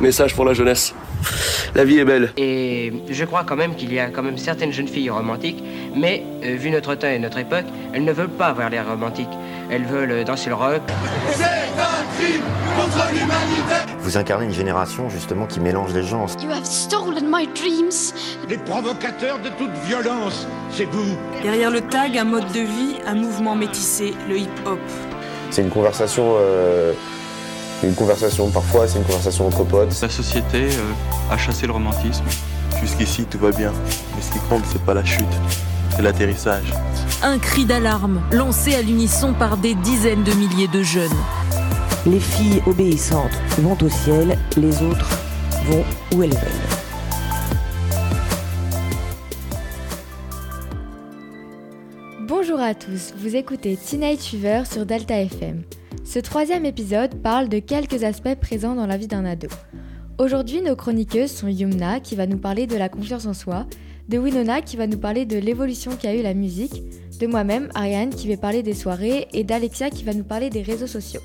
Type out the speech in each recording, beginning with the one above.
Message pour la jeunesse. La vie est belle. Et je crois quand même qu'il y a quand même certaines jeunes filles romantiques, mais euh, vu notre temps et notre époque, elles ne veulent pas avoir l'air romantique. Elles veulent euh, danser le rock. C'est un crime contre l'humanité Vous incarnez une génération justement qui mélange les gens. You have stolen my dreams. Les provocateurs de toute violence, c'est vous Derrière le tag, un mode de vie, un mouvement métissé, le hip-hop. C'est une conversation, euh, une conversation parfois, c'est une conversation entre potes. La société euh, a chassé le romantisme. Jusqu'ici, tout va bien. Mais ce qui compte, c'est pas la chute, c'est l'atterrissage. Un cri d'alarme lancé à l'unisson par des dizaines de milliers de jeunes. Les filles obéissantes vont au ciel, les autres vont où elles veulent. Bonjour à tous, vous écoutez Teenage Fever sur Delta FM. Ce troisième épisode parle de quelques aspects présents dans la vie d'un ado. Aujourd'hui, nos chroniqueuses sont Yumna qui va nous parler de la confiance en soi, de Winona qui va nous parler de l'évolution qu'a eu la musique, de moi-même, Ariane, qui va parler des soirées, et d'Alexia qui va nous parler des réseaux sociaux.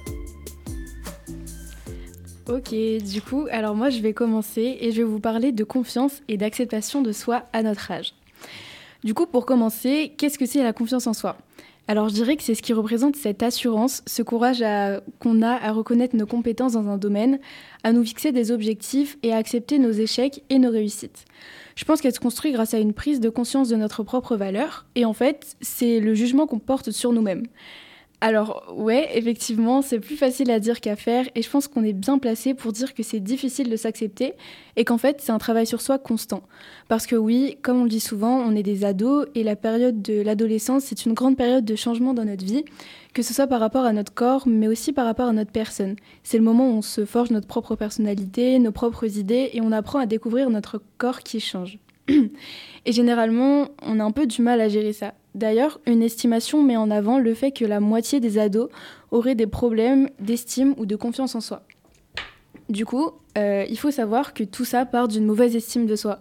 Ok, du coup, alors moi je vais commencer et je vais vous parler de confiance et d'acceptation de soi à notre âge. Du coup, pour commencer, qu'est-ce que c'est la confiance en soi? Alors je dirais que c'est ce qui représente cette assurance, ce courage qu'on a à reconnaître nos compétences dans un domaine, à nous fixer des objectifs et à accepter nos échecs et nos réussites. Je pense qu'elle se construit grâce à une prise de conscience de notre propre valeur et en fait c'est le jugement qu'on porte sur nous-mêmes. Alors ouais, effectivement, c'est plus facile à dire qu'à faire et je pense qu'on est bien placé pour dire que c'est difficile de s'accepter et qu'en fait c'est un travail sur soi constant. Parce que oui, comme on le dit souvent, on est des ados et la période de l'adolescence c'est une grande période de changement dans notre vie, que ce soit par rapport à notre corps mais aussi par rapport à notre personne. C'est le moment où on se forge notre propre personnalité, nos propres idées et on apprend à découvrir notre corps qui change. Et généralement, on a un peu du mal à gérer ça. D'ailleurs, une estimation met en avant le fait que la moitié des ados auraient des problèmes d'estime ou de confiance en soi. Du coup, euh, il faut savoir que tout ça part d'une mauvaise estime de soi.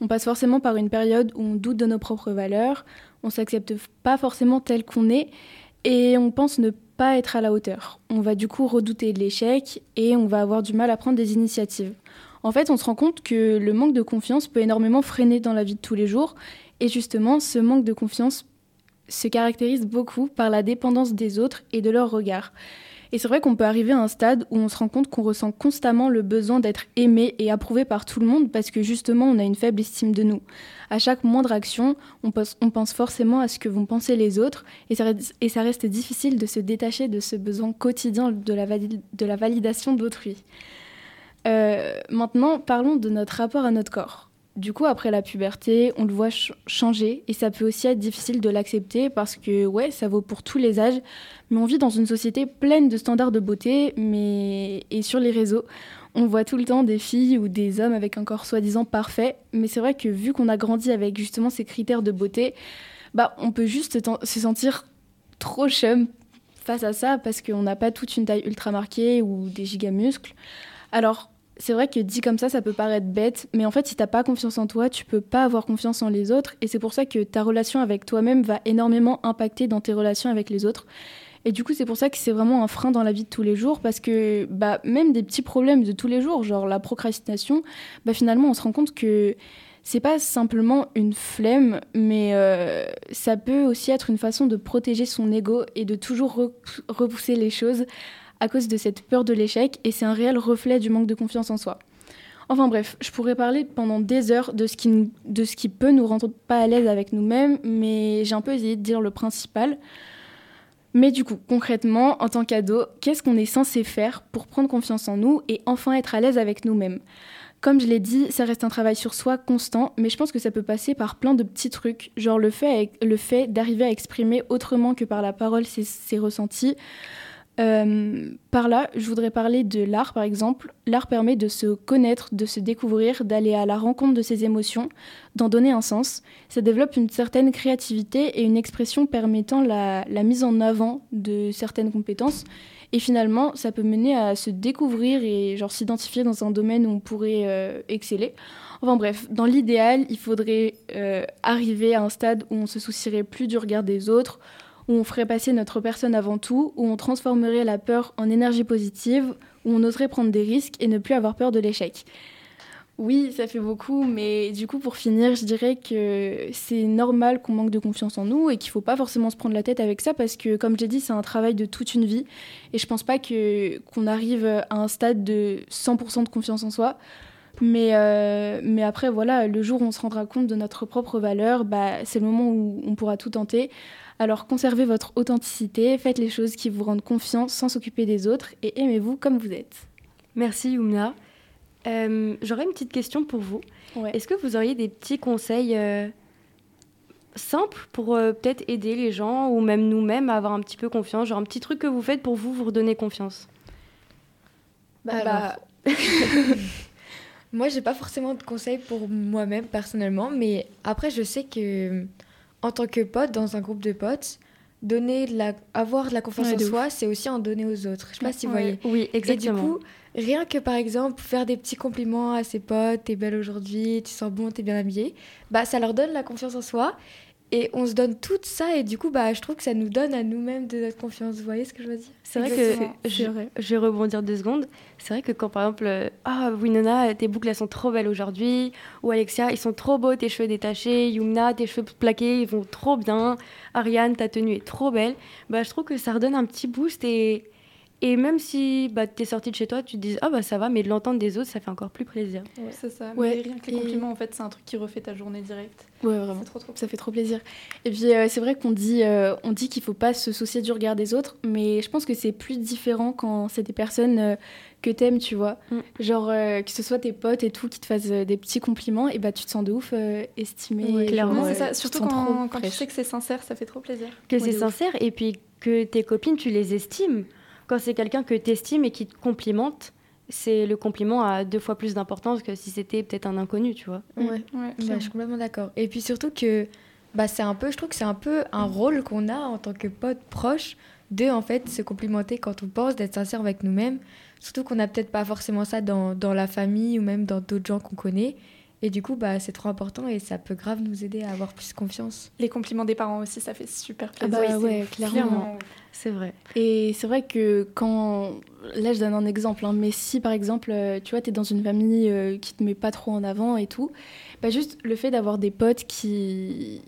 On passe forcément par une période où on doute de nos propres valeurs, on s'accepte pas forcément tel qu'on est et on pense ne pas être à la hauteur. On va du coup redouter l'échec et on va avoir du mal à prendre des initiatives. En fait, on se rend compte que le manque de confiance peut énormément freiner dans la vie de tous les jours et justement, ce manque de confiance se caractérise beaucoup par la dépendance des autres et de leur regard. Et c'est vrai qu'on peut arriver à un stade où on se rend compte qu'on ressent constamment le besoin d'être aimé et approuvé par tout le monde parce que justement on a une faible estime de nous. À chaque moindre action, on pense, forcément à ce que vont penser les autres et ça, reste difficile de se détacher de ce besoin quotidien de la validation d'autrui. Euh, maintenant, parlons de notre rapport à notre corps. Du coup, après la puberté, on le voit changer et ça peut aussi être difficile de l'accepter parce que, ouais, ça vaut pour tous les âges, mais on vit dans une société pleine de standards de beauté, mais et sur les réseaux, on voit tout le temps des filles ou des hommes avec un corps soi-disant parfait, mais c'est vrai que vu qu'on a grandi avec justement ces critères de beauté, bah, on peut juste se sentir trop chum face à ça parce qu'on n'a pas toute une taille ultra marquée ou des gigamuscles. Alors, c'est vrai que dit comme ça, ça peut paraître bête, mais en fait, si t'as pas confiance en toi, tu peux pas avoir confiance en les autres, et c'est pour ça que ta relation avec toi-même va énormément impacter dans tes relations avec les autres. Et du coup, c'est pour ça que c'est vraiment un frein dans la vie de tous les jours, parce que bah, même des petits problèmes de tous les jours, genre la procrastination, bah, finalement, on se rend compte que c'est pas simplement une flemme, mais euh, ça peut aussi être une façon de protéger son ego et de toujours repousser les choses à cause de cette peur de l'échec et c'est un réel reflet du manque de confiance en soi. Enfin bref, je pourrais parler pendant des heures de ce qui, peut nous rendre pas à l'aise avec nous-mêmes, mais j'ai un peu essayé de dire le principal. Mais du coup, concrètement, en tant qu'ado, qu'est-ce qu'on est censé faire pour prendre confiance en nous et enfin être à l'aise avec nous-mêmes? Comme je l'ai dit, ça reste un travail sur soi constant, mais je pense que ça peut passer par plein de petits trucs, genre le fait, le fait d'arriver à exprimer autrement que par la parole ses ressentis, euh, par là, je voudrais parler de l'art, par exemple. L'art permet de se connaître, de se découvrir, d'aller à la rencontre de ses émotions, d'en donner un sens. Ça développe une certaine créativité et une expression permettant la, mise en avant de certaines compétences. Et finalement, ça peut mener à se découvrir et genre s'identifier dans un domaine où on pourrait euh, exceller. Enfin bref, dans l'idéal, il faudrait euh, arriver à un stade où on se soucierait plus du regard des autres, où on ferait passer notre personne avant tout, où on transformerait la peur en énergie positive, où on oserait prendre des risques et ne plus avoir peur de l'échec. Oui, ça fait beaucoup, mais du coup, pour finir, je dirais que c'est normal qu'on manque de confiance en nous et qu'il ne faut pas forcément se prendre la tête avec ça parce que, comme j'ai dit, c'est un travail de toute une vie. Et je pense pas que, qu'on arrive à un stade de 100% de confiance en soi. Mais, euh, mais après, voilà, le jour où on se rendra compte de notre propre valeur, bah, c'est le moment où on pourra tout tenter. Alors conservez votre authenticité, faites les choses qui vous rendent confiance sans s'occuper des autres et aimez-vous comme vous êtes. Merci Youmna. Euh, J'aurais une petite question pour vous. Ouais. Est-ce que vous auriez des petits conseils euh, simples pour euh, peut-être aider les gens ou même nous-mêmes à avoir un petit peu confiance? Genre un petit truc que vous faites pour vous, vous redonner confiance Bah, Alors, bah, Moi, j'ai pas forcément de conseils pour moi-même personnellement, mais après, je sais que en tant que pote dans un groupe de potes, donner de la, avoir de la confiance Ouais, en soi, c'est aussi en donner aux autres. Je sais pas si vous voyez. Oui, exactement. Et du coup, rien que par exemple faire des petits compliments à ses potes, t'es belle aujourd'hui, tu sens bon, t'es bien habillée, bah ça leur donne la confiance en soi. Et on se donne tout ça et du coup bah je trouve que ça nous donne à nous-mêmes de notre confiance. Vous voyez ce que je veux dire? C'est vrai Exactement, que je, je vais rebondir deux secondes. C'est vrai que quand par exemple, euh, ah Winona, tes boucles elles sont trop belles aujourd'hui, ou Alexia, ils sont trop beaux, tes cheveux détachés, Yumna, tes cheveux plaqués, ils vont trop bien, Ariane, ta tenue est trop belle. Bah je trouve que ça redonne un petit boost et et même si bah t'es sortie de chez toi, tu te dis ah bah ça va, mais de l'entendre des autres, ça fait encore plus plaisir. C'est ça. Ouais, Mais rien que les et- compliments, en fait, c'est un truc qui refait ta journée directe. Ouais, vraiment. C'est trop trop. Ça fait trop plaisir. Et puis euh, c'est vrai qu'on dit, euh, on dit qu'il faut pas se soucier du regard des autres, mais je pense que c'est plus différent quand c'est des personnes euh, que t'aimes, tu vois. Mm. Genre euh, que ce soit tes potes et tout qui te fassent euh, des petits compliments, et bah tu te sens de ouf euh, estimé. Ouais, clairement. Non, c'est ça. tu Surtout quand, quand tu sais que c'est sincère, ça fait trop plaisir. Que Ouais, c'est ouf. sincère et puis que tes copines, tu les estimes. Quand c'est quelqu'un que tu estimes et qui te complimente, c'est le compliment a deux fois plus d'importance que si c'était peut-être un inconnu, tu vois. Ouais. Ouais, Bah, je suis complètement d'accord. Et puis surtout que bah, c'est un peu, je trouve que c'est un peu un rôle qu'on a en tant que pote proche de en fait se complimenter quand on pense, d'être sincère avec nous-mêmes. Surtout qu'on n'a peut-être pas forcément ça dans, dans la famille ou même dans d'autres gens qu'on connaît. Et du coup, bah, c'est trop important et ça peut grave nous aider à avoir plus confiance. Les compliments des parents aussi, ça fait super Ah plaisir. bah Oui, ouais, c'est clairement. C'est vrai. Et c'est vrai que quand. Là, je donne un exemple, hein, mais si par exemple, euh, tu vois, t'es dans une famille euh, qui te met pas trop en avant et tout, bah juste le fait d'avoir des potes qui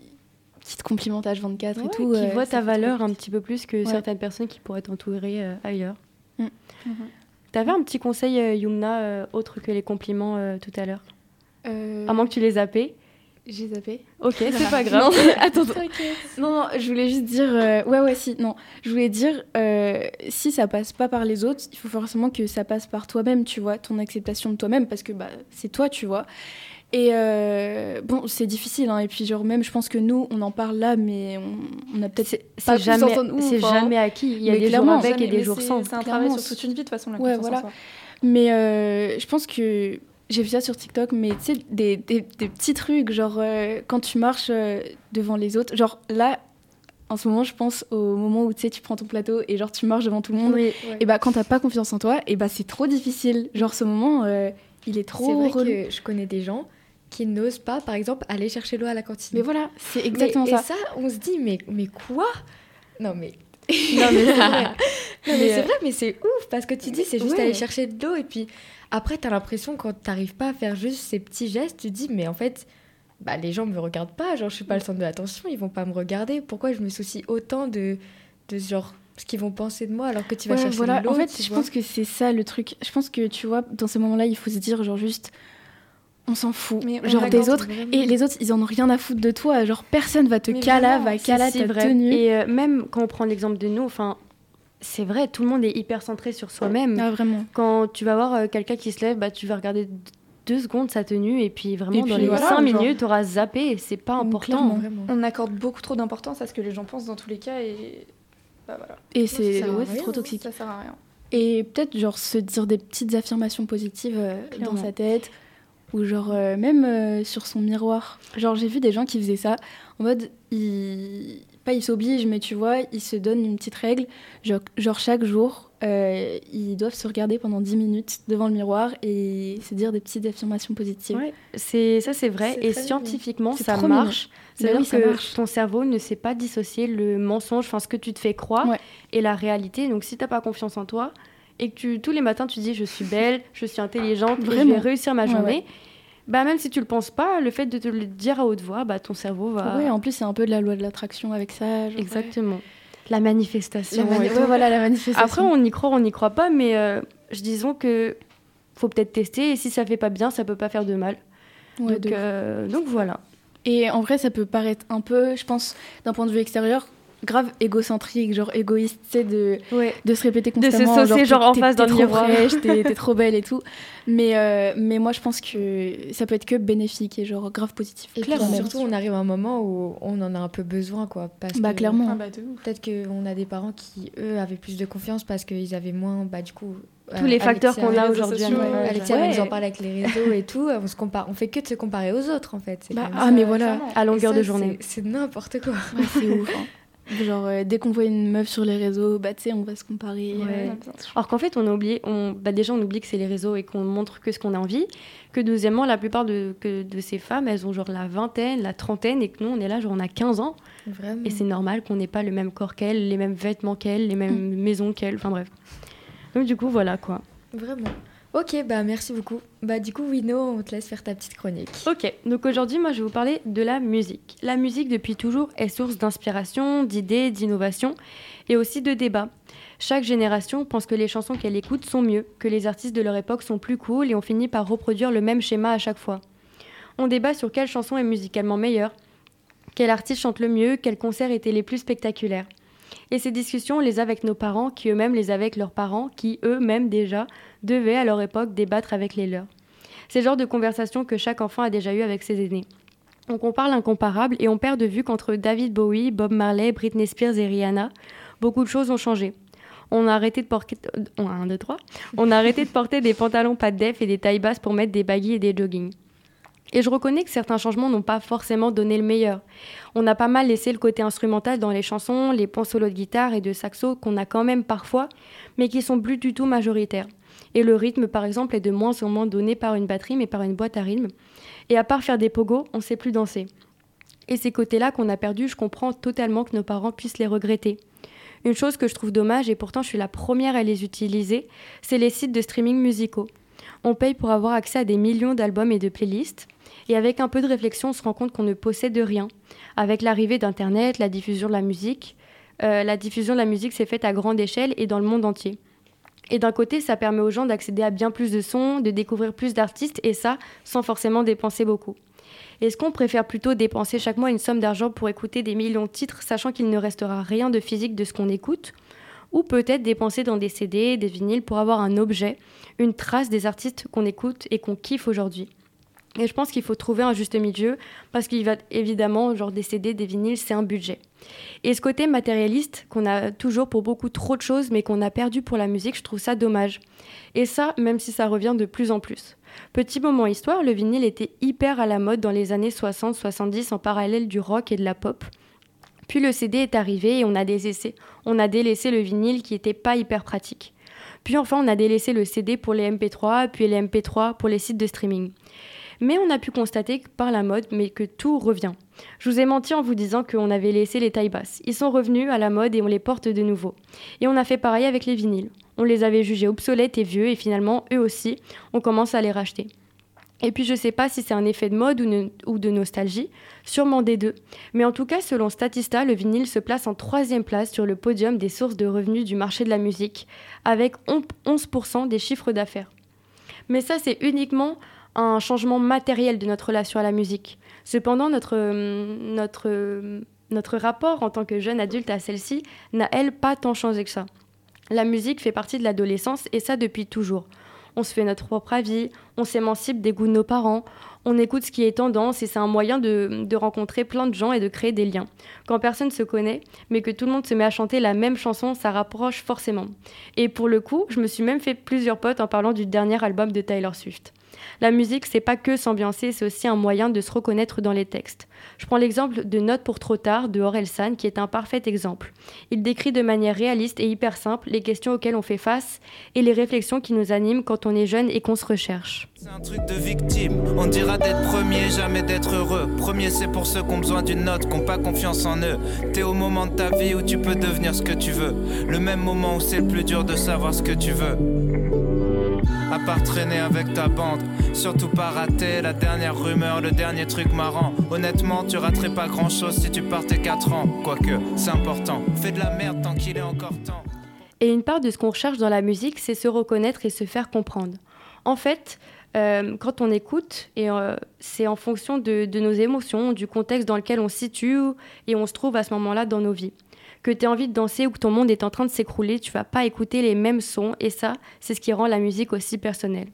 qui te complimentent H24 et Ouais, tout. qui euh, voit ça ta valeur un petit peu plus que Ouais. certaines personnes qui pourraient t'entourer euh, ailleurs. Mm. Mhm. T'avais un petit conseil, euh, Yumna, euh, autre que les compliments euh, tout à l'heure? Euh, À moins que tu les zappes. J'ai zappé. Ok, c'est pas Non, grave. attends, attends. non, non, je voulais juste dire. euh, ouais, ouais, si, non. Je voulais dire, euh, si ça passe pas par les autres, il faut forcément que ça passe par toi-même, tu vois, ton acceptation de toi-même, parce que bah, c'est toi, tu vois. Et euh, bon, c'est difficile, hein, et puis genre, même, je pense que nous, on en parle là, mais on, on a peut-être. C'est pas jamais, confiance en nous, c'est enfin, jamais acquis. Il y a des jours avec Jamais, et des jours c'est- sans. C'est un Clairement, travail sur toute une vie, de toute façon, la Ouais, voilà. Mais euh, je pense que j'ai vu ça sur TikTok, mais tu sais, des, des, des petits trucs, genre euh, quand tu marches euh, devant les autres, genre là, en ce moment, je pense au moment où tu sais, tu prends ton plateau et genre tu marches devant tout le monde. Oui. Et bah, quand t'as pas confiance en toi, et bah, c'est trop difficile. Genre, ce moment, euh, il est trop C'est vrai relou. que je connais des gens qui n'osent pas, par exemple, aller chercher l'eau à la cantine. Mais voilà, c'est exactement Mais- ça. Et ça, on se dit, mais, mais quoi? Non, mais. Non, mais c'est vrai. Non, mais, euh, vrai, mais c'est ouf parce que tu dis, c'est juste ouais. aller chercher de l'eau et puis après, t'as l'impression quand t'arrives pas à faire juste ces petits gestes, tu te dis, mais en fait, bah, les gens me regardent pas, genre je suis pas le centre de l'attention, ils vont pas me regarder. Pourquoi je me soucie autant de, de genre ce qu'ils vont penser de moi alors que tu vas Ouais, chercher voilà. de l'eau En fait, je pense que c'est ça le truc. Je pense que tu vois, dans ce moment-là, il faut se dire, genre, juste, on s'en fout. Mais on genre des autres. vraiment. Et les autres, ils en ont rien à foutre de toi. Genre, personne va te Mais cala, va c'est cala ta vrai. tenue. Et euh, même quand on prend l'exemple de nous, enfin, c'est vrai, tout le monde est hyper centré sur soi-même. Ah, vraiment. Quand tu vas voir euh, quelqu'un qui se lève, bah, tu vas regarder deux secondes sa tenue et puis vraiment Et dans les voilà, cinq genre- minutes, tu auras zappé. C'est pas important. On accorde beaucoup trop d'importance à ce que les gens pensent dans tous les cas et. Bah voilà. Et c'est ouais, trop toxique. Ça sert à rien. Et peut-être, genre, se dire des petites affirmations positives euh, dans sa tête. Ou genre, euh, même euh, sur son miroir. Genre, j'ai vu des gens qui faisaient ça. En mode, ils... pas ils s'obligent, mais tu vois, ils se donnent une petite règle, genre, genre chaque jour, euh, ils doivent se regarder pendant 10 minutes devant le miroir et se dire des petites affirmations positives. Ouais, c'est ça c'est vrai et scientifiquement ça marche. C'est-à-dire oui, que marche. ton cerveau ne sait pas dissocier le mensonge, enfin ce que tu te fais croire et la réalité. Donc si t'as pas confiance en toi et que tu, tous les matins tu dis je suis belle, je suis intelligente, et je vais réussir ma journée. ouais. Bah même si tu le penses pas, le fait de te le dire à haute voix, bah ton cerveau va. Ouais, en plus, c'est un peu de la loi de l'attraction avec ça. genre, Exactement. La manifestation. La mani- voilà, la manifestation. Après, on y croit, on n'y croit pas, mais euh, je disons que faut peut-être tester et si ça fait pas bien, ça peut pas faire de mal. Donc, de euh, donc voilà. Et en vrai, ça peut paraître un peu, je pense, d'un point de vue extérieur, grave égocentrique, genre égoïste, tu sais, de, de se répéter De se constamment. saucer, genre, en face dans le trop miroir. fraîche, t'es trop belle et tout. Mais, euh, mais moi, je pense que ça peut être que bénéfique et genre grave positif. Et puis clairement. surtout, on arrive à un moment où on en a un peu besoin, quoi. Parce Bah, que- clairement. Ah bah. Peut-être qu'on a des parents qui, eux, avaient plus de confiance parce qu'ils avaient moins, bah, du coup... Tous les facteurs qu'on a aujourd'hui, ouais. Alexia Ouais. nous en parle avec les réseaux et tout. On, se compare, on fait que de se comparer aux autres, en fait. Bah, ah, ça. mais voilà. À longueur ça, de journée. c'est- C'est n'importe quoi. Ouais, c'est ouf. hein. Genre, euh, dès qu'on voit une meuf sur les réseaux, bah, tu sais, on va se comparer. Ouais. euh, Alors qu'en fait, on a oublié, on, bah déjà, on oublie que c'est les réseaux et qu'on montre que ce qu'on a envie. Que deuxièmement, la plupart de, que de ces femmes, elles ont genre la vingtaine, la trentaine, et que nous, on est là, genre, on a 15 ans. Vraiment. Et c'est normal qu'on n'ait pas le même corps qu'elles, les mêmes vêtements qu'elles, les mêmes maisons qu'elles, enfin bref. Donc du coup, voilà quoi. Vraiment. Ok, bah merci beaucoup. Bah du coup, Wino, on te laisse faire ta petite chronique. Ok, donc aujourd'hui, moi, je vais vous parler de la musique. La musique, depuis toujours, est source d'inspiration, d'idées, d'innovation et aussi de débats. Chaque génération pense que les chansons qu'elle écoute sont mieux, que les artistes de leur époque sont plus cool et on finit par reproduire le même schéma à chaque fois. On débat sur quelle chanson est musicalement meilleure, quel artiste chante le mieux, quels concerts étaient les plus spectaculaires. Et ces discussions, on les a avec nos parents, qui eux-mêmes les avaient avec leurs parents, qui eux-mêmes déjà devaient à leur époque débattre avec les leurs. C'est le genre de conversation que chaque enfant a déjà eu avec ses aînés. On compare l'incomparable et on perd de vue qu'entre David Bowie, Bob Marley, Britney Spears et Rihanna, beaucoup de choses ont changé. On a arrêté de porter, euh, un, deux, trois. On a arrêté de porter des pantalons pas de def et des tailles basses pour mettre des baggy et des joggings. Et je reconnais que certains changements n'ont pas forcément donné le meilleur. On a pas mal laissé le côté instrumental dans les chansons, les ponts solos de guitare et de saxo qu'on a quand même parfois, mais qui sont plus du tout majoritaires. Et le rythme, par exemple, est de moins en moins donné par une batterie, mais par une boîte à rythme. Et à part faire des pogos, on sait plus danser. Et ces côtés-là qu'on a perdus, je comprends totalement que nos parents puissent les regretter. Une chose que je trouve dommage, et pourtant je suis la première à les utiliser, c'est les sites de streaming musicaux. On paye pour avoir accès à des millions d'albums et de playlists. Et avec un peu de réflexion, on se rend compte qu'on ne possède rien. Avec l'arrivée d'Internet, la diffusion de la musique, euh, la diffusion de la musique s'est faite à grande échelle et dans le monde entier. Et d'un côté, ça permet aux gens d'accéder à bien plus de sons, de découvrir plus d'artistes, et ça, sans forcément dépenser beaucoup. Est-ce qu'on préfère plutôt dépenser chaque mois une somme d'argent pour écouter des millions de titres, sachant qu'il ne restera rien de physique de ce qu'on écoute? Ou peut-être dépenser dans des CD, des vinyles pour avoir un objet, une trace des artistes qu'on écoute et qu'on kiffe aujourd'hui? Et je pense qu'il faut trouver un juste milieu parce qu'il va évidemment, genre des CD, des vinyles, c'est un budget. Et ce côté matérialiste qu'on a toujours pour beaucoup trop de choses mais qu'on a perdu pour la musique, je trouve ça dommage. Et ça, même si ça revient de plus en plus. Petit moment histoire, le vinyle était hyper à la mode dans les années 60-70 en parallèle du rock et de la pop. Puis le CD est arrivé et on a délaissé, on a délaissé le vinyle qui était pas hyper pratique. Puis enfin, on a délaissé le CD pour les MP3, puis les MP3 pour les sites de streaming. Mais on a pu constater que par la mode, mais que tout revient. Je vous ai menti en vous disant qu'on avait laissé les tailles basses. Ils sont revenus à la mode et on les porte de nouveau. Et on a fait pareil avec les vinyles. On les avait jugés obsolètes et vieux et finalement, eux aussi, on commence à les racheter. Et puis je sais pas si c'est un effet de mode ou, ne- ou de nostalgie, sûrement des deux. Mais en tout cas, selon Statista, le vinyle se place en troisième place sur le podium des sources de revenus du marché de la musique, avec on- 11% des chiffres d'affaires. Mais ça, c'est uniquement un changement matériel de notre relation à la musique. Cependant, notre, euh, notre, euh, notre rapport en tant que jeune adulte à celle-ci n'a, elle, pas tant changé que ça. La musique fait partie de l'adolescence et ça depuis toujours. on se fait notre propre avis, on s'émancipe des goûts de nos parents, on écoute ce qui est tendance et c'est un moyen de, de, rencontrer plein de gens et de créer des liens. Quand personne se connaît, mais que tout le monde se met à chanter la même chanson, ça rapproche forcément. Et pour le coup, je me suis même fait plusieurs potes en parlant du dernier album de Taylor Swift. La musique, c'est pas que s'ambiancer, c'est aussi un moyen de se reconnaître dans les textes. Je prends l'exemple de Note pour trop tard de Orelsan, qui est un parfait exemple. Il décrit de manière réaliste et hyper simple les questions auxquelles on fait face et les réflexions qui nous animent quand on est jeune et qu'on se recherche. C'est un truc de victime, on dira d'être premier, jamais d'être heureux. Premier, c'est pour ceux qui ont besoin d'une note, qui n'ont pas confiance en eux. T'es au moment de ta vie où tu peux devenir ce que tu veux. Le même moment où c'est le plus dur de savoir ce que tu veux à part traîner avec ta bande. Surtout pas rater la dernière rumeur, le dernier truc marrant. Honnêtement, tu raterais pas grand chose si tu partais 4 ans. Quoique, c'est important. Fais de la merde tant qu'il est encore temps. Et une part de ce qu'on recherche dans la musique, c'est se reconnaître et se faire comprendre. En fait, euh, quand on écoute, euh, c'est en fonction de, de, nos émotions, du contexte dans lequel on se situe et on se trouve à ce moment-là dans nos vies que tu as envie de danser ou que ton monde est en train de s'écrouler, tu vas pas écouter les mêmes sons et ça, c'est ce qui rend la musique aussi personnelle.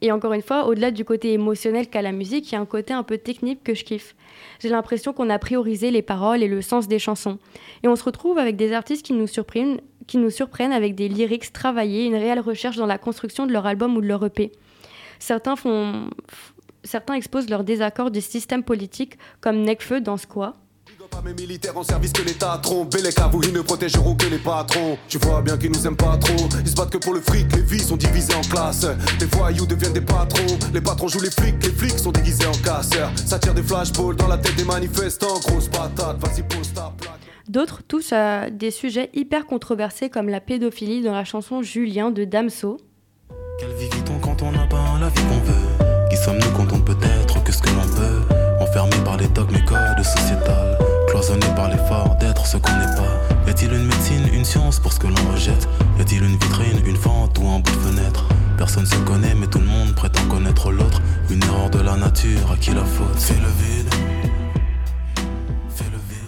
Et encore une fois, au-delà du côté émotionnel qu'a la musique, il y a un côté un peu technique que je kiffe. J'ai l'impression qu'on a priorisé les paroles et le sens des chansons. Et on se retrouve avec des artistes qui nous surprennent, avec des lyrics travaillés, une réelle recherche dans la construction de leur album ou de leur EP. Certains, font, certains exposent leur désaccord du système politique, comme Necfeu dans Squat, pas mes militaires en service que l'État trompe. les cavous, ils ne protégeront que les patrons. Tu vois bien qu'ils nous aiment pas trop. Ils se battent que pour le fric, les vies sont divisées en classes. Les voyous deviennent des patrons. Les patrons jouent les flics, les flics sont déguisés en casseurs. Ça tire des flashballs dans la tête des manifestants. Grosse patate, vas-y, pose ta plaque. D'autres touchent à des sujets hyper controversés comme la pédophilie dans la chanson Julien de Damso. Quelle vie vit-on quand on n'a pas la vie qu'on veut? Qui sommes-nous quand on peut être que ce que l'on peut? Enfermés par les dogmes et codes sociétals Cloisonné par l'effort d'être ce qu'on n'est pas. Y a-t-il une médecine, une science pour ce que l'on rejette? Y a-t-il une vitrine, une fente ou un bout de fenêtre? Personne se connaît, mais tout le monde prétend connaître l'autre. Une erreur de la nature, à qui la faute C'est le vide.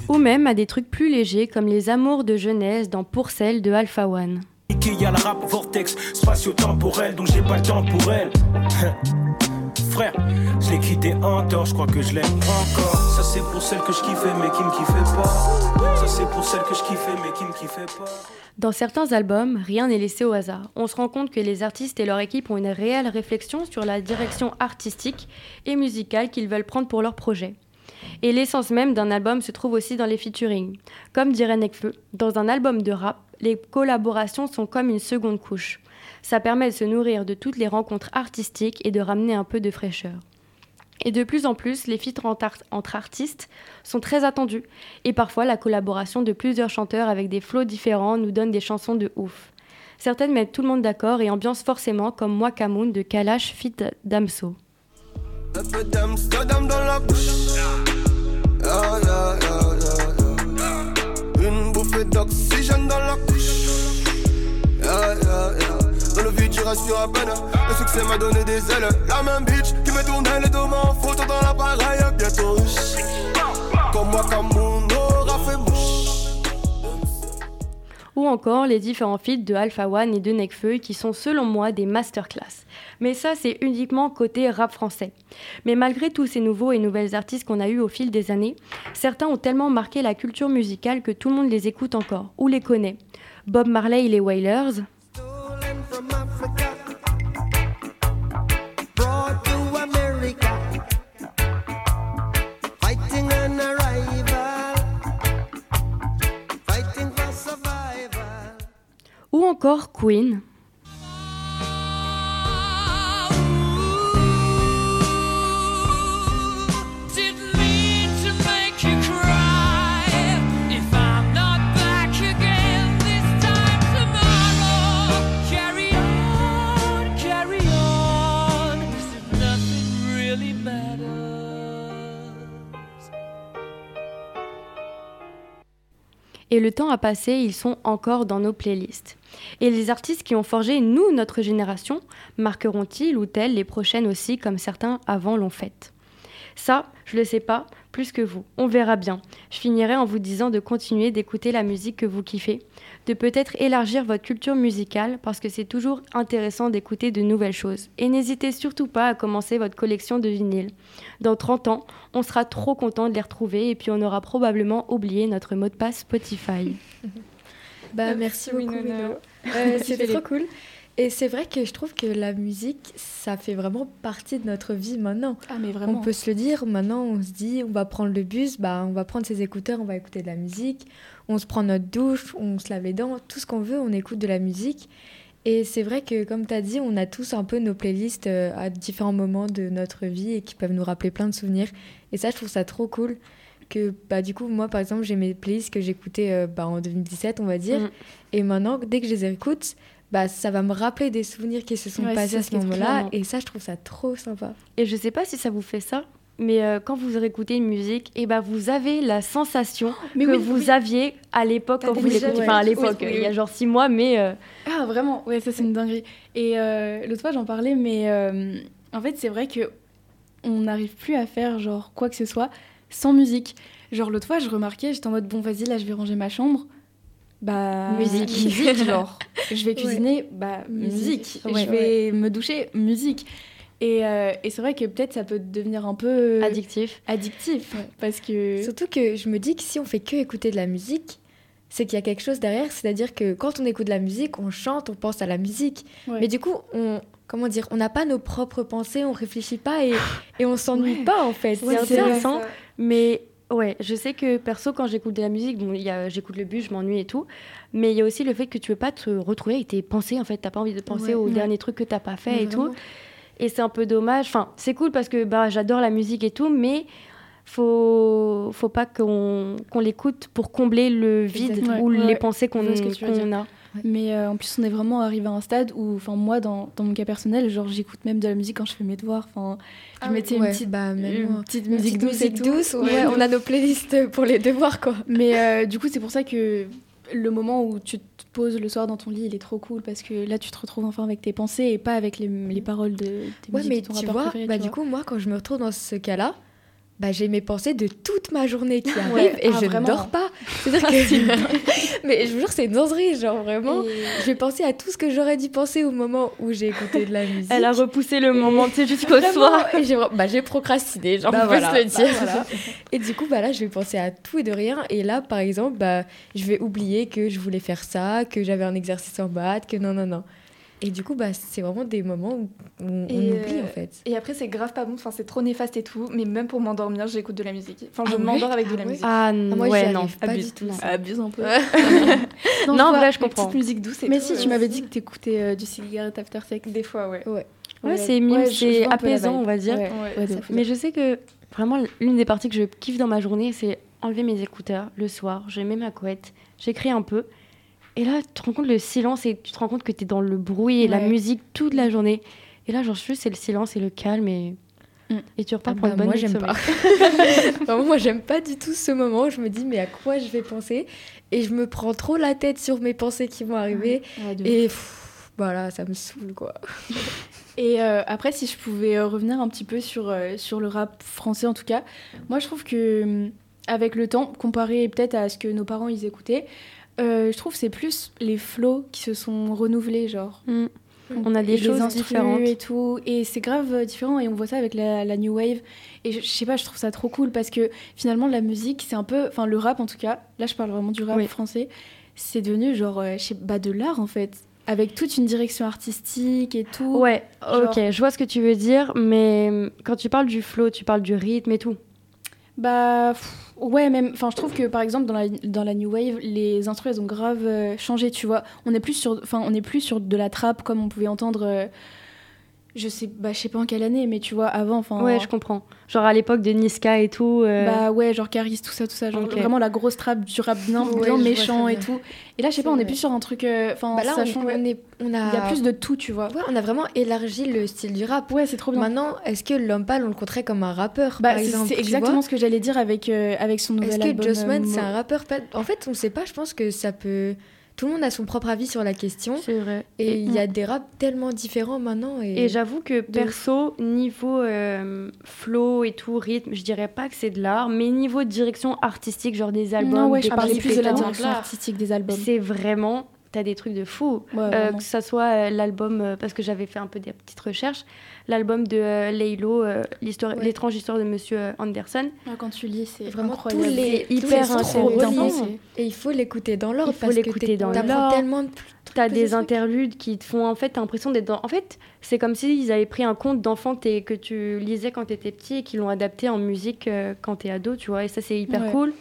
Ou même à des trucs plus légers comme les amours de jeunesse dans Pourcel de Alpha One. Il y a le rap vortex spatio-temporel, donc j'ai pas le temps pour elle. frère. Je quitté tort, je crois que je l'aime encore. Dans certains albums, rien n'est laissé au hasard. On se rend compte que les artistes et leur équipe ont une réelle réflexion sur la direction artistique et musicale qu'ils veulent prendre pour leur projet. Et l'essence même d'un album se trouve aussi dans les featuring. Comme dirait Nekfeu, dans un album de rap, les collaborations sont comme une seconde couche. Ça permet de se nourrir de toutes les rencontres artistiques et de ramener un peu de fraîcheur. Et de plus en plus, les feats entre artistes sont très attendus. Et parfois, la collaboration de plusieurs chanteurs avec des flots différents nous donne des chansons de ouf. Certaines mettent tout le monde d'accord et ambiance forcément, comme Moi de Kalash Fit Damso. Ou encore les différents feats de Alpha One et de Nekfeu qui sont selon moi des masterclass. Mais ça, c'est uniquement côté rap français. Mais malgré tous ces nouveaux et nouvelles artistes qu'on a eus au fil des années, certains ont tellement marqué la culture musicale que tout le monde les écoute encore, ou les connaît. Bob Marley et les Wailers, from Africa, brought to America, fighting an arrival, fighting for survival. Encore Queen. Le temps a passé, ils sont encore dans nos playlists. Et les artistes qui ont forgé, nous, notre génération, marqueront-ils ou elles les prochaines aussi, comme certains avant l'ont fait? Ça, je le sais pas, plus que vous. On verra bien. Je finirai en vous disant de continuer d'écouter la musique que vous kiffez, de peut-être élargir votre culture musicale parce que c'est toujours intéressant d'écouter de nouvelles choses. Et n'hésitez surtout pas à commencer votre collection de vinyles. Dans 30 ans, on sera trop content de les retrouver et puis on aura probablement oublié notre mot de passe Spotify. bah merci, beaucoup. Euh, C'était trop cool. Et c'est vrai que je trouve que la musique, ça fait vraiment partie de notre vie maintenant. Ah, mais vraiment. On peut se le dire, maintenant on se dit, on va prendre le bus, bah, on va prendre ses écouteurs, on va écouter de la musique. On se prend notre douche, on se lave les dents, tout ce qu'on veut, on écoute de la musique. Et c'est vrai que, comme tu as dit, on a tous un peu nos playlists euh, à différents moments de notre vie et qui peuvent nous rappeler plein de souvenirs. Et ça, je trouve ça trop cool. Que, bah, du coup, moi, par exemple, j'ai mes playlists que j'écoutais euh, bah, en 2017, on va dire. Mm. Et maintenant, dès que je les écoute, bah, ça va me rappeler des souvenirs qui se sont Ouais, passés à ce moment-là. Et ça, je trouve ça trop sympa. Et je sais pas si ça vous fait ça, mais euh, quand vous réécoutez une musique, et ben vous avez la sensation Mais que oui, vous oui. aviez à l'époque quand vous fait. Enfin, à l'époque, oui, il y a genre six mois, mais. euh, Ah, vraiment Ouais, ça, c'est une dinguerie. Et euh, l'autre fois, j'en parlais, mais euh, en fait, c'est vrai que on n'arrive plus à faire, genre, quoi que ce soit sans musique. Genre, l'autre fois, je remarquais, j'étais en mode, bon, vas-y, là, je vais ranger ma chambre. Bah, Musique. musique, genre. Je vais Ouais. cuisiner, bah, Musique. Ouais, je vais me doucher, musique. Et, euh, et c'est vrai que peut-être ça peut devenir un peu addictif. addictif. Parce que. Surtout que je me dis que si on fait que écouter de la musique, c'est qu'il y a quelque chose derrière. C'est-à-dire que quand on écoute de la musique, on chante, on pense à la musique. Mais du coup, on. Comment dire On n'a pas nos propres pensées, on réfléchit pas et, et on s'ennuie pas en fait. Ouais, C'est intéressant. Mais ouais, je sais que perso, quand j'écoute de la musique, bon, a- j'écoute le bus, je m'ennuie et tout. Mais il y a aussi le fait que tu veux pas te retrouver avec tes pensées. En fait, t'as pas envie de penser Ouais. aux Ouais. derniers trucs que t'as pas fait Mais et tout. Et c'est un peu dommage. Enfin, c'est cool parce que bah, j'adore la musique et tout, mais faut, faut pas qu'on l'écoute pour combler le vide ou les pensées qu'on Je vois Mais euh, en plus, on est vraiment arrivé à un stade où, enfin, moi, dans, dans mon cas personnel, genre, j'écoute même de la musique quand je fais mes devoirs. Enfin, je Ah mettais ouais, une petite, bah, même une moi. petite Une musique petite douce douce, ouais, on a nos playlists pour les devoirs quoi. Mais euh, du coup, c'est pour ça que le moment où tu te poses le soir dans ton lit, il est trop cool parce que là, tu te retrouves enfin avec tes pensées et pas avec les, les paroles de tes Ouais, musiques mais de ton tu vois, préféré, bah, tu du coup, moi, quand je me retrouve dans ce cas-là, bah, j'ai mes pensées de toute ma journée qui arrivent Ouais, et ah, je ne dors pas. C'est-à-dire que. mais je vous jure, c'est une danserie, genre vraiment. Je vais penser à tout ce que j'aurais dû penser au moment où j'ai écouté de la musique. Elle a repoussé le moment, tu sais, jusqu'au soir. Et j'ai bah, j'ai procrastiné, genre, Bah on peut voilà, se le bah dire. voilà. Et du coup, bah, là, je vais penser à tout et de rien. Et là, par exemple, bah, je vais oublier que je voulais faire ça, que j'avais un exercice en maths, que non, non, non. Et du coup, bah, c'est vraiment des moments où on, oublie, euh, en fait. Et après, c'est grave pas bon, enfin, c'est trop néfaste et tout, mais même pour m'endormir, j'écoute de la musique. Enfin, je Ah ouais m'endors avec de Ah la ouais musique. Ah, moi, j'y ouais, arrive non. pas abuse, du tout. non. Abuse un peu. Non, vois, vrai, je comprends. petites musiques douces et Mais tout, si, euh, tu m'avais dit que t'écoutais euh, du cigarette after sex. Des fois, ouais. Ouais. Ouais, c'est mime, Ouais, c'est apaisant, on va dire. Ouais, Ouais, Mais je sais que vraiment, l'une des parties que je kiffe dans ma journée, c'est enlever mes écouteurs le soir. Je mets ma couette, j'écris un peu. Et là, tu te rends compte le silence et tu te rends compte que tu es dans le bruit et la musique toute la journée. Et là, genre, juste, c'est le silence et le calme et, Mm. et tu repars Ah pour bah, une bonne moi, j'aime pas. Moi, j'aime pas du tout ce moment où je me dis, mais à quoi je vais penser? Et je me prends trop la tête sur mes pensées qui vont arriver. Ouais, Et pff, voilà, ça me saoule, quoi. Et euh, après, si je pouvais euh, revenir un petit peu sur, euh, sur le rap français, en tout cas, moi je trouve que hum, avec le temps, comparé peut-être à ce que nos parents ils écoutaient, euh, je trouve que c'est plus les flows qui se sont renouvelés, genre. Mm. On a des choses différentes. et tout. Et c'est grave euh, différent et on voit ça avec la, la new wave. Et je, je sais pas, je trouve ça trop cool parce que finalement la musique, c'est un peu, enfin le rap en tout cas, là je parle vraiment du rap Oui. français, c'est devenu genre, euh, je sais pas, de l'art en fait. Avec toute une direction artistique et tout. Ouais, Genre- ok, je vois ce que tu veux dire, mais hum, quand tu parles du flow, tu parles du rythme et tout. Bah ouais, même. Enfin, je trouve que par exemple dans la dans la new wave, les instruments elles ont grave euh, changé. Tu vois, on est plus sur, enfin, on est plus sur de la trappe comme on pouvait entendre. euh, je sais, bah, je sais pas en quelle année, mais tu vois, avant, enfin. Ouais, je comprends. Genre à l'époque de Niska et tout. euh, Bah ouais, genre Caris, tout ça, tout ça, genre vraiment la grosse trappe du rap bien, Ouais, méchant et tout. Et là, je sais pas, on est plus sur un truc, euh, enfin, Bah là, ça on, est, on a... Il y a plus de tout, tu vois. Ouais, on a vraiment élargi le style du rap. Ouais, c'est trop bien. Maintenant, est-ce que l'homme pâle, on le compterait comme un rappeur, Bah, c'est exactement ce que j'allais dire avec, euh, avec son nouvel Est-ce que album. Jossman, c'est un rappeur En fait, on sait pas, je pense que ça peut tout le monde a son propre avis sur la question. C'est vrai. Et il y a des raps tellement différents maintenant. Et, Et j'avoue que perso, niveau euh, flow et tout, rythme, je dirais pas que c'est de l'art, mais niveau direction artistique, genre des albums, Non, ouais, des je parlais plus de la direction artistique des albums. C'est vraiment, t'as des trucs de fou. Ouais, Euh, que ça soit euh, l'album, euh, parce que j'avais fait un peu des petites recherches, l'album de euh, Laylo, euh, l'histoire, Ouais. l'étrange histoire de Monsieur euh, Anderson. Quand tu lis, c'est Vraiment incroyable. tous les tous hyper intéressant. Et il faut l'écouter dans l'ordre Il faut parce que l'écouter t'es- dans t'apprends l'ordre. tellement de T'as des interludes qui te font en fait t'as l'impression d'être dans. En fait, c'est comme s'ils avaient pris un conte d'enfant que, tu lisais quand t'étais petit et qu'ils l'ont adapté en musique euh, quand t'es ado, tu vois. Et ça, c'est hyper Ouais. cool.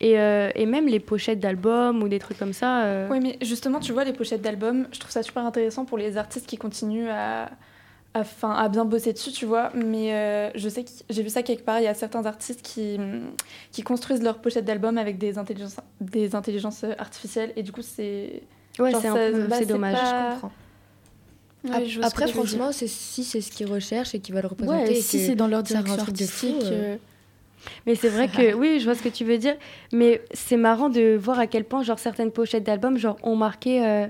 Et, euh, et même les pochettes d'albums ou des trucs comme ça. euh, Oui, mais justement, tu vois, les pochettes d'albums, je trouve ça super intéressant pour les artistes qui continuent à, à, 'fin, à bien bosser dessus, tu vois. Mais euh, je sais que j'ai vu ça quelque part, il y a certains artistes qui, qui construisent leurs pochettes d'albums avec des intelligences, des intelligences artificielles, et du coup, c'est. Ouais, c'est un ça- peu- bah, c'est dommage. pas- Je comprends. Ouais, Ap- je vois ce Après, franchement, c'est si c'est ce qu'ils recherchent et qu'ils veulent représenter. Ouais, et si c'est dans leur direction fou, artistique. euh, euh, Mais c'est vrai que oui, je vois ce que tu veux dire. Mais c'est marrant de voir à quel point genre certaines pochettes d'albums genre ont marqué euh,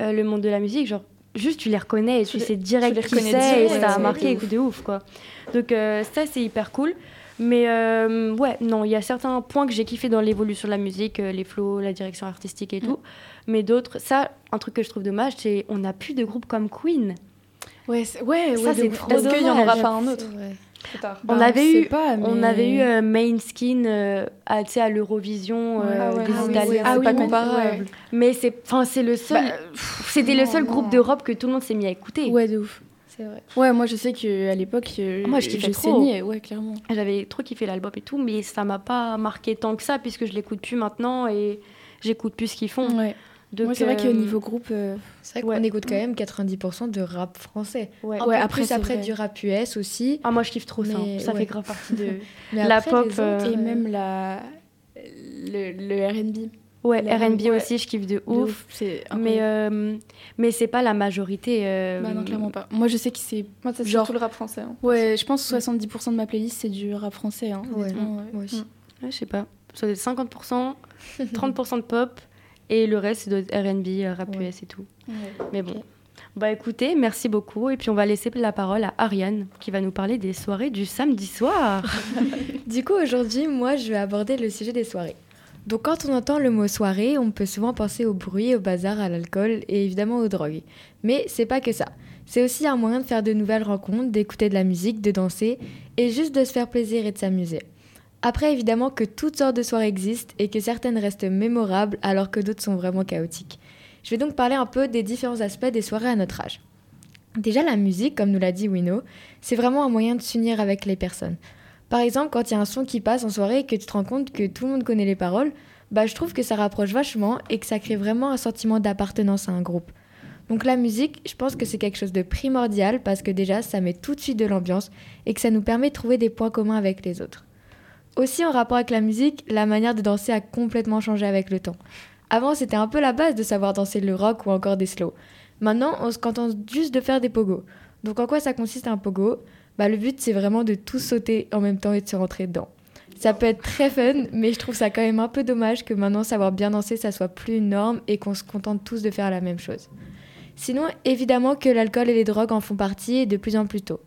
euh, le monde de la musique. Genre juste tu les reconnais et tu, les- sais tu direct les qui reconnais c'est et direct, ça a ouais, marqué de de ouf quoi. Donc euh, ça c'est hyper cool. Mais euh, ouais, non, il y a certains points que j'ai kiffé dans l'évolution de la musique, euh, les flows, la direction artistique et tout. Mais d'autres, ça, un truc que je trouve dommage, c'est on n'a plus de groupes comme Queen. Ouais, c'est- ouais, Ça, ouais, c'est trop Est-ce qu'il y en aura pas un autre tard On Bah, avait eu, pas, on avait eu euh, Main Skin euh, à, tu sais, à l'Eurovision Ouais. euh, Ah ouais, des ah oui, Italiens. oui, ah c'est oui, pas mais- comparable. ouais. Mais c'est, enfin, c'est le seul, Bah, pff, c'était le seul non. groupe d'Europe que tout le monde s'est mis à écouter. Ouais, de ouf. C'est vrai. Ouais, moi je sais qu'à l'époque, euh, Moi, je trop. saignais, ouais, clairement. J'avais trop kiffé l'album et tout, mais ça m'a pas marqué tant que ça puisque je l'écoute plus maintenant et j'écoute plus ce qu'ils font. Ouais. Donc, Moi, c'est vrai euh, qu'au niveau groupe. euh, C'est vrai qu'on écoute quand même 90% de rap français. Ouais. Un Ouais, peu après, plus après vrai. du rap US aussi. Ah, moi je kiffe trop ça. Mais Ça ouais. fait grave partie de Mais la après, pop. euh, Et même la. Le, le RB. Ouais, R&B aussi, je kiffe de De ouf. Mais, euh, mais c'est pas la majorité. euh, Bah non, clairement pas. Moi, je sais que c'est. Moi, c'est genre- surtout le rap français. hein. Ouais, je pense que 70% de ma playlist, c'est du rap français. Hein, Ouais, moi aussi. Ouais, je sais pas. Ça doit être 50%, 30% de pop et le reste, être RB, euh, rap Ouais. US et tout. Ouais. Mais bon. Bah écoutez, merci beaucoup. Et puis on va laisser la parole à Ariane qui va nous parler des soirées du samedi soir. Du coup, aujourd'hui, moi, je vais aborder le sujet des soirées. Donc, quand on entend le mot soirée, on peut souvent penser au bruit, au bazar, à l'alcool et évidemment aux drogues. Mais c'est pas que ça. C'est aussi un moyen de faire de nouvelles rencontres, d'écouter de la musique, de danser et juste de se faire plaisir et de s'amuser. Après, évidemment que toutes sortes de soirées existent et que certaines restent mémorables alors que d'autres sont vraiment chaotiques. Je vais donc parler un peu des différents aspects des soirées à notre âge. Déjà, la musique, comme nous l'a dit Wino, c'est vraiment un moyen de s'unir avec les personnes. Par exemple, quand il y a un son qui passe en soirée et que tu te rends compte que tout le monde connaît les paroles, bah, je trouve que ça rapproche vachement et que ça crée vraiment un sentiment d'appartenance à un groupe. Donc la musique, je pense que c'est quelque chose de primordial parce que déjà, ça met tout de suite de l'ambiance et que ça nous permet de trouver des points communs avec les autres. Aussi, en rapport avec la musique, la manière de danser a complètement changé avec le temps. Avant, c'était un peu la base de savoir danser le rock ou encore des slow. Maintenant, on se contente juste de faire des pogos. Donc en quoi ça consiste un pogo? Bah, Le but, c'est vraiment de tous sauter en même temps et de se rentrer dedans. Ça peut être très fun, mais je trouve ça quand même un peu dommage que maintenant savoir bien danser, ça soit plus une norme et qu'on se contente tous de faire la même chose. Sinon, évidemment que l'alcool et les drogues en font partie et de plus en plus tôt.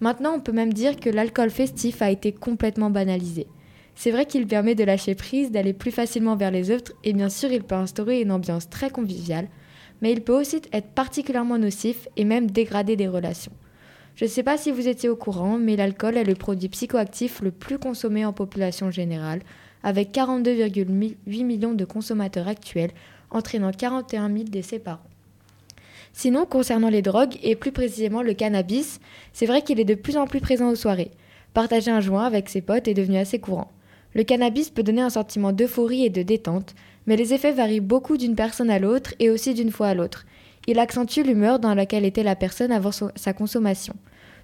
Maintenant, on peut même dire que l'alcool festif a été complètement banalisé. C'est vrai qu'il permet de lâcher prise, d'aller plus facilement vers les autres, et bien sûr, il peut instaurer une ambiance très conviviale, mais il peut aussi être particulièrement nocif et même dégrader des relations. Je ne sais pas si vous étiez au courant, mais l'alcool est le produit psychoactif le plus consommé en population générale, avec 42,8 millions de consommateurs actuels, entraînant 41 000 décès par an. Sinon, concernant les drogues, et plus précisément le cannabis, c'est vrai qu'il est de plus en plus présent aux soirées. Partager un joint avec ses potes est devenu assez courant. Le cannabis peut donner un sentiment d'euphorie et de détente, mais les effets varient beaucoup d'une personne à l'autre et aussi d'une fois à l'autre. Il accentue l'humeur dans laquelle était la personne avant sa consommation.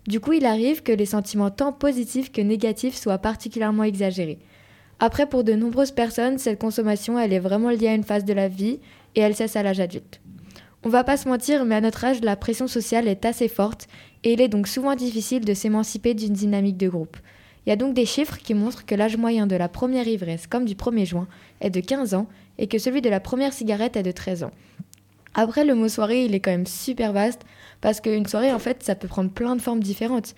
Du coup, il arrive que les sentiments tant positifs que négatifs soient particulièrement exagérés. Après, pour de nombreuses personnes, cette consommation, elle est vraiment liée à une phase de la vie et elle cesse à l'âge adulte. On va pas se mentir, mais à notre âge, la pression sociale est assez forte et il est donc souvent difficile de s'émanciper d'une dynamique de groupe. Il y a donc des chiffres qui montrent que l'âge moyen de la première ivresse, comme du premier juin, est de 15 ans et que celui de la première cigarette est de 13 ans. Après, le mot soirée, il est quand même super vaste parce qu'une soirée, en fait, ça peut prendre plein de formes différentes.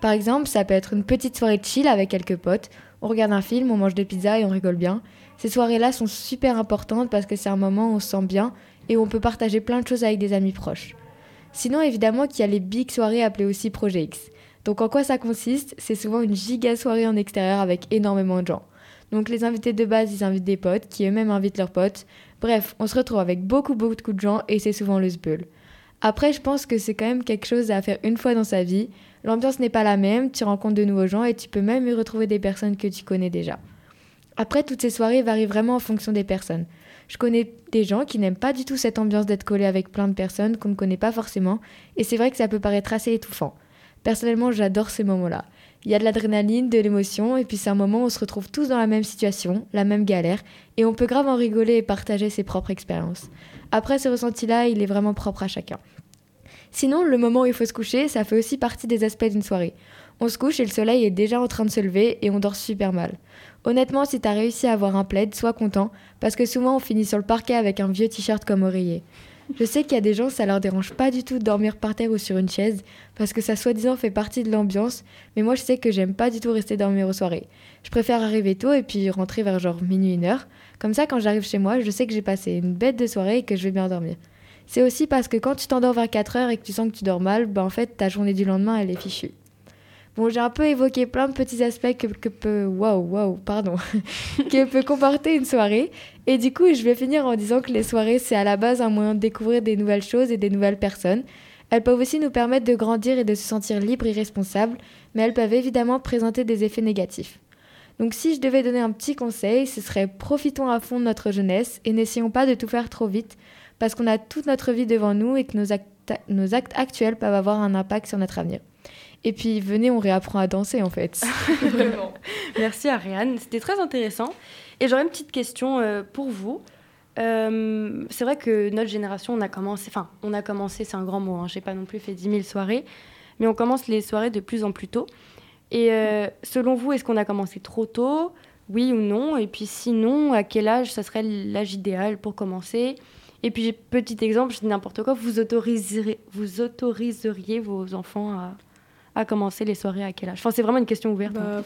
Par exemple, ça peut être une petite soirée de chill avec quelques potes. On regarde un film, on mange des pizzas et on rigole bien. Ces soirées-là sont super importantes parce que c'est un moment où on se sent bien et où on peut partager plein de choses avec des amis proches. Sinon, évidemment qu'il y a les big soirées appelées aussi Projet X. Donc en quoi ça consiste? C'est souvent une giga soirée en extérieur avec énormément de gens. Donc les invités de base, ils invitent des potes, qui eux-mêmes invitent leurs potes. Bref, on se retrouve avec beaucoup beaucoup de gens et c'est souvent le sbull. Après, je pense que c'est quand même quelque chose à faire une fois dans sa vie. L'ambiance n'est pas la même, tu rencontres de nouveaux gens et tu peux même y retrouver des personnes que tu connais déjà. Après, toutes ces soirées varient vraiment en fonction des personnes. Je connais des gens qui n'aiment pas du tout cette ambiance d'être collé avec plein de personnes qu'on ne connaît pas forcément, et c'est vrai que ça peut paraître assez étouffant. Personnellement, j'adore ces moments-là. Il y a de l'adrénaline, de l'émotion, et puis c'est un moment où on se retrouve tous dans la même situation, la même galère, et on peut grave en rigoler et partager ses propres expériences. Après, ce ressenti-là, il est vraiment propre à chacun. Sinon, le moment où il faut se coucher, ça fait aussi partie des aspects d'une soirée. On se couche et le soleil est déjà en train de se lever et on dort super mal. Honnêtement, si t'as réussi à avoir un plaid, sois content, parce que souvent on finit sur le parquet avec un vieux t-shirt comme oreiller. Je sais qu'il y a des gens, ça leur dérange pas du tout de dormir par terre ou sur une chaise, parce que ça soi-disant fait partie de l'ambiance, mais moi je sais que j'aime pas du tout rester dormir aux soirées. Je préfère arriver tôt et puis rentrer vers genre minuit, une heure. Comme ça, quand j'arrive chez moi, je sais que j'ai passé une bête de soirée et que je vais bien dormir. C'est aussi parce que quand tu t'endors vers 4 heures et que tu sens que tu dors mal, ben en fait ta journée du lendemain elle est fichue. Bon, j'ai un peu évoqué plein de petits aspects que, peut, waouh, waouh, pardon, que peut comporter une soirée. Et du coup, je vais finir en disant que les soirées, c'est à la base un moyen de découvrir des nouvelles choses et des nouvelles personnes. Elles peuvent aussi nous permettre de grandir et de se sentir libre et responsable, mais elles peuvent évidemment présenter des effets négatifs. Donc si je devais donner un petit conseil, ce serait profitons à fond de notre jeunesse et n'essayons pas de tout faire trop vite, parce qu'on a toute notre vie devant nous et que nos nos actes actuels peuvent avoir un impact sur notre avenir. Et puis venez, on réapprend à danser en fait. Vraiment. Merci Ariane, c'était très intéressant. Et j'aurais une petite question euh, pour vous. Euh, c'est vrai que notre génération, on a commencé, enfin, on a commencé, c'est un grand mot, hein, j'ai pas non plus fait 10 000 soirées, mais on commence les soirées de plus en plus tôt. Et euh, selon vous, est-ce qu'on a commencé trop tôt? Oui ou non? Et puis sinon, à quel âge ça serait l'âge idéal pour commencer? Et puis, petit exemple, je dis n'importe quoi, vous autoriseriez, vous autoriseriez vos enfants à, à commencer les soirées à quel âge? Enfin, c'est vraiment une question ouverte. Bah, hein.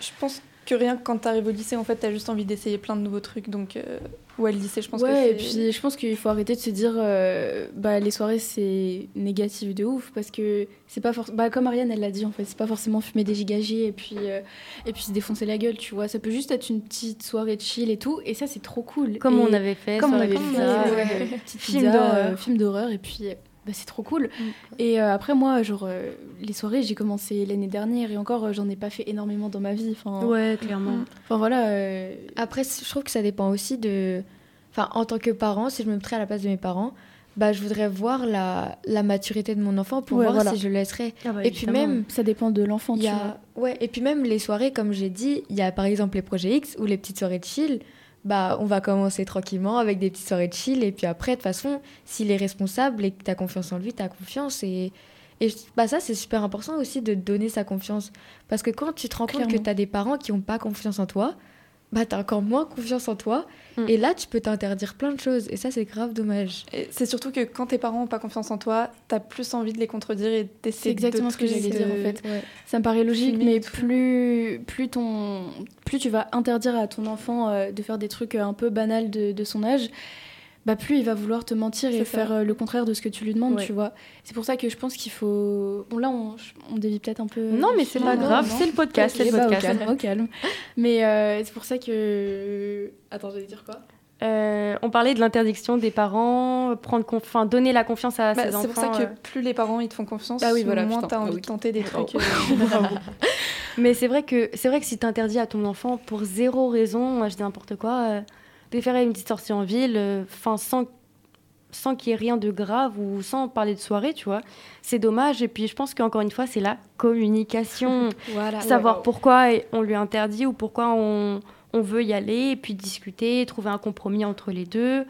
Je pense que rien que quand t'arrives au lycée, en fait, t'as juste envie d'essayer plein de nouveaux trucs. Donc, euh, ouais, le lycée, je pense ouais, que et puis je pense qu'il faut arrêter de se dire, euh, bah, les soirées, c'est négatif de ouf, parce que c'est pas forcément... Bah, comme Ariane, elle l'a dit, en fait, c'est pas forcément fumer des gigagiers et puis, euh, et puis se défoncer la gueule, tu vois. Ça peut juste être une petite soirée de chill et tout, et ça, c'est trop cool. Comme Et- on avait fait, Comme on avait fait, ouais, ouais. petite Film film d'horreur. d'horreur. film d'horreur, et puis... bah, c'est trop cool. Et euh, après, moi, genre, euh, les soirées, j'ai commencé l'année dernière et encore, euh, j'en ai pas fait énormément dans ma vie. Enfin, Ouais, clairement. Enfin, voilà. euh, Après, je trouve que ça dépend aussi de. Enfin, en tant que parent, si je me mettrais à la place de mes parents, bah, je voudrais voir la, la maturité de mon enfant pour Ouais, voir voilà. si je le laisserais. Ah bah, et puis même. Ça dépend de l'enfant, a... vois. Ouais, et puis même les soirées, comme j'ai dit, il y a par exemple les projets X ou les petites soirées de chill. Bah, on va commencer tranquillement avec des petites soirées de chill. Et puis après, de toute façon, s'il est responsable et que tu as confiance en lui, tu as confiance. Et, et bah, ça, c'est super important aussi de donner sa confiance. Parce que quand tu te rends compte que tu as des parents qui n'ont pas confiance en toi, bah, tu as encore moins confiance en toi. Mm. Et là, tu peux t'interdire plein de choses. Et ça, c'est grave dommage. Et C'est surtout que quand tes parents n'ont pas confiance en toi, t'as plus envie de les contredire et C'est d'essayer exactement ce que j'allais dire en fait. Ça me paraît logique, mais plus, plus, ton, plus tu vas interdire à ton enfant euh, de faire des trucs euh, un peu banals de, de son âge, bah plus il va vouloir te mentir et ça. faire euh, le contraire de ce que tu lui demandes, Ouais. tu vois. C'est pour ça que je pense qu'il faut. Bon, là, on, on dévie peut-être un peu. Non, mais c'est pas grave, c'est le podcast, Ok, c'est le bah, podcast. Au calme, au calme. Mais euh, c'est pour ça que. Attends, j'allais dire quoi? Euh, on parlait de l'interdiction des parents, prendre conf- enfin, donner la confiance à Bah, ses enfants. c'est pour ça que euh. plus les parents ils te font confiance, Ah oui, voilà, moins t'as ah envie oui. de tenter des Oh. trucs. euh, Mais c'est vrai que c'est vrai que si t'interdis à ton enfant pour zéro raison, moi je dis n'importe quoi, euh, de faire une petite sortie en ville, euh, enfin sans sans qu'il y ait rien de grave ou sans parler de soirée, tu vois, c'est dommage. Et puis je pense qu'encore une fois, c'est la communication, Voilà. savoir Ouais. pourquoi on lui interdit ou pourquoi on, on veut y aller, et puis discuter, trouver un compromis entre les deux.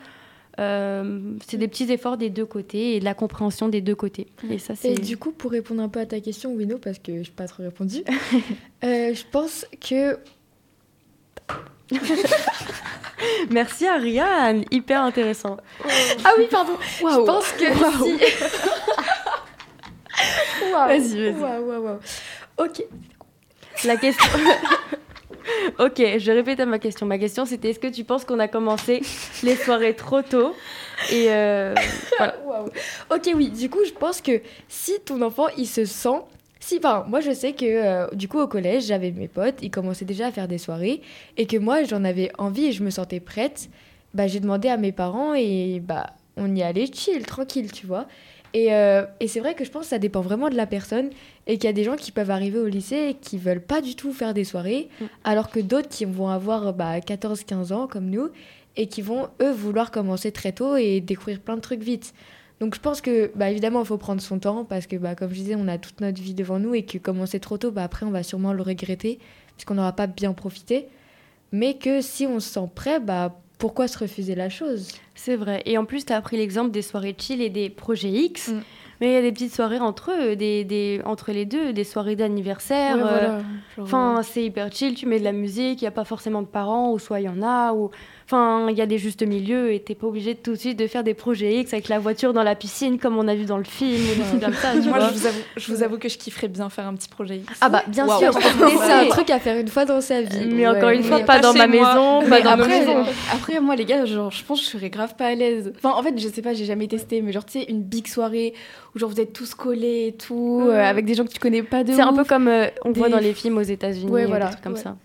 Euh, c'est des petits efforts des deux côtés et de la compréhension des deux côtés. Et ça, c'est Et du coup, pour répondre un peu à ta question, Wino, parce que je n'ai pas trop répondu, euh, je pense que. Merci Ariane, hyper intéressant. Ah oui, pardon. Je pense que Waouh. si. Waouh. Vas-y, vas-y. Ok. La question. ok, je répète à ma question. Ma question c'était est-ce que tu penses qu'on a commencé les soirées trop tôt Et euh, voilà. Ok, oui. Du coup, je pense que si ton enfant, il se sent... Si, enfin, moi, je sais que, euh, du coup, au collège, j'avais mes potes, ils commençaient déjà à faire des soirées, et que moi, j'en avais envie et je me sentais prête. Bah, j'ai demandé à mes parents et bah, on y allait chill, tranquille, tu vois. Et, euh, et c'est vrai que je pense que ça dépend vraiment de la personne et qu'il y a des gens qui peuvent arriver au lycée et qui veulent pas du tout faire des soirées, alors que d'autres qui vont avoir bah, 14-15 ans comme nous et qui vont, eux, vouloir commencer très tôt et découvrir plein de trucs vite. Donc je pense que, bah, évidemment, il faut prendre son temps parce que, bah, comme je disais, on a toute notre vie devant nous et que commencer trop tôt, bah, après, on va sûrement le regretter puisqu'on n'aura pas bien profité. Mais que si on se sent prêt, bah, pourquoi se refuser la chose? C'est vrai. Et en plus, tu as pris l'exemple des soirées chill et des projets X. Mm. Mais il y a des petites soirées entre eux, des, des, entre les deux, des soirées d'anniversaire. Ouais, euh, voilà. Genre, Enfin, c'est hyper chill, tu mets de la musique, il n'y a pas forcément de parents, ou soit il y en a, ou... Enfin, il y a des justes milieux, et t'es pas obligé de tout de suite de faire des projets X avec la voiture dans la piscine, comme on a vu dans le film, ou des trucs comme ça, tu Moi, vois. je vous, avoue, je vous avoue que je kifferais bien faire un petit projet X. Ah bah, bien Waouh. sûr. C'est un truc à faire une fois dans sa vie. Mais encore une fois, Mais pas dans ma moi. maison, Mais pas dans après, après, moi, les gars, genre, je pense que je serais grave pas à l'aise. Enfin, en fait, je sais pas, j'ai jamais testé, mais genre, tu sais, une big soirée où genre vous êtes tous collés et tout, euh, avec des gens que tu connais pas de C'est un peu comme euh, on Des- voit dans les films aux États-Unis, Ouais, voilà, des trucs comme ouais. ça.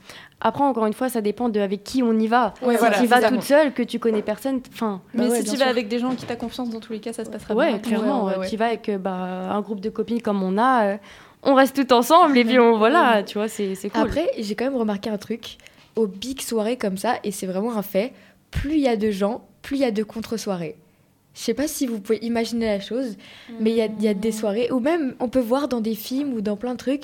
Après, encore une fois, ça dépend de avec qui on y va. Ouais, si voilà, tu vas toute seule, que tu connais personne, enfin. Mais Bah ouais, si tu vas sûr. avec des gens qui t'as confiance, dans tous les cas, ça se passera Ouais, bien. clairement. Ouais, euh, ouais, Tu vas avec euh, bah, un groupe de copines comme on a, euh, on reste tout ensemble et puis on voilà, tu vois, c'est c'est cool. Après, j'ai quand même remarqué un truc aux big soirées comme ça, et c'est vraiment un fait. Plus il y a de gens, plus il y a de contre-soirées. Je sais pas si vous pouvez imaginer la chose, mais il y a, il y a des soirées, ou même on peut voir dans des films ou dans plein de trucs,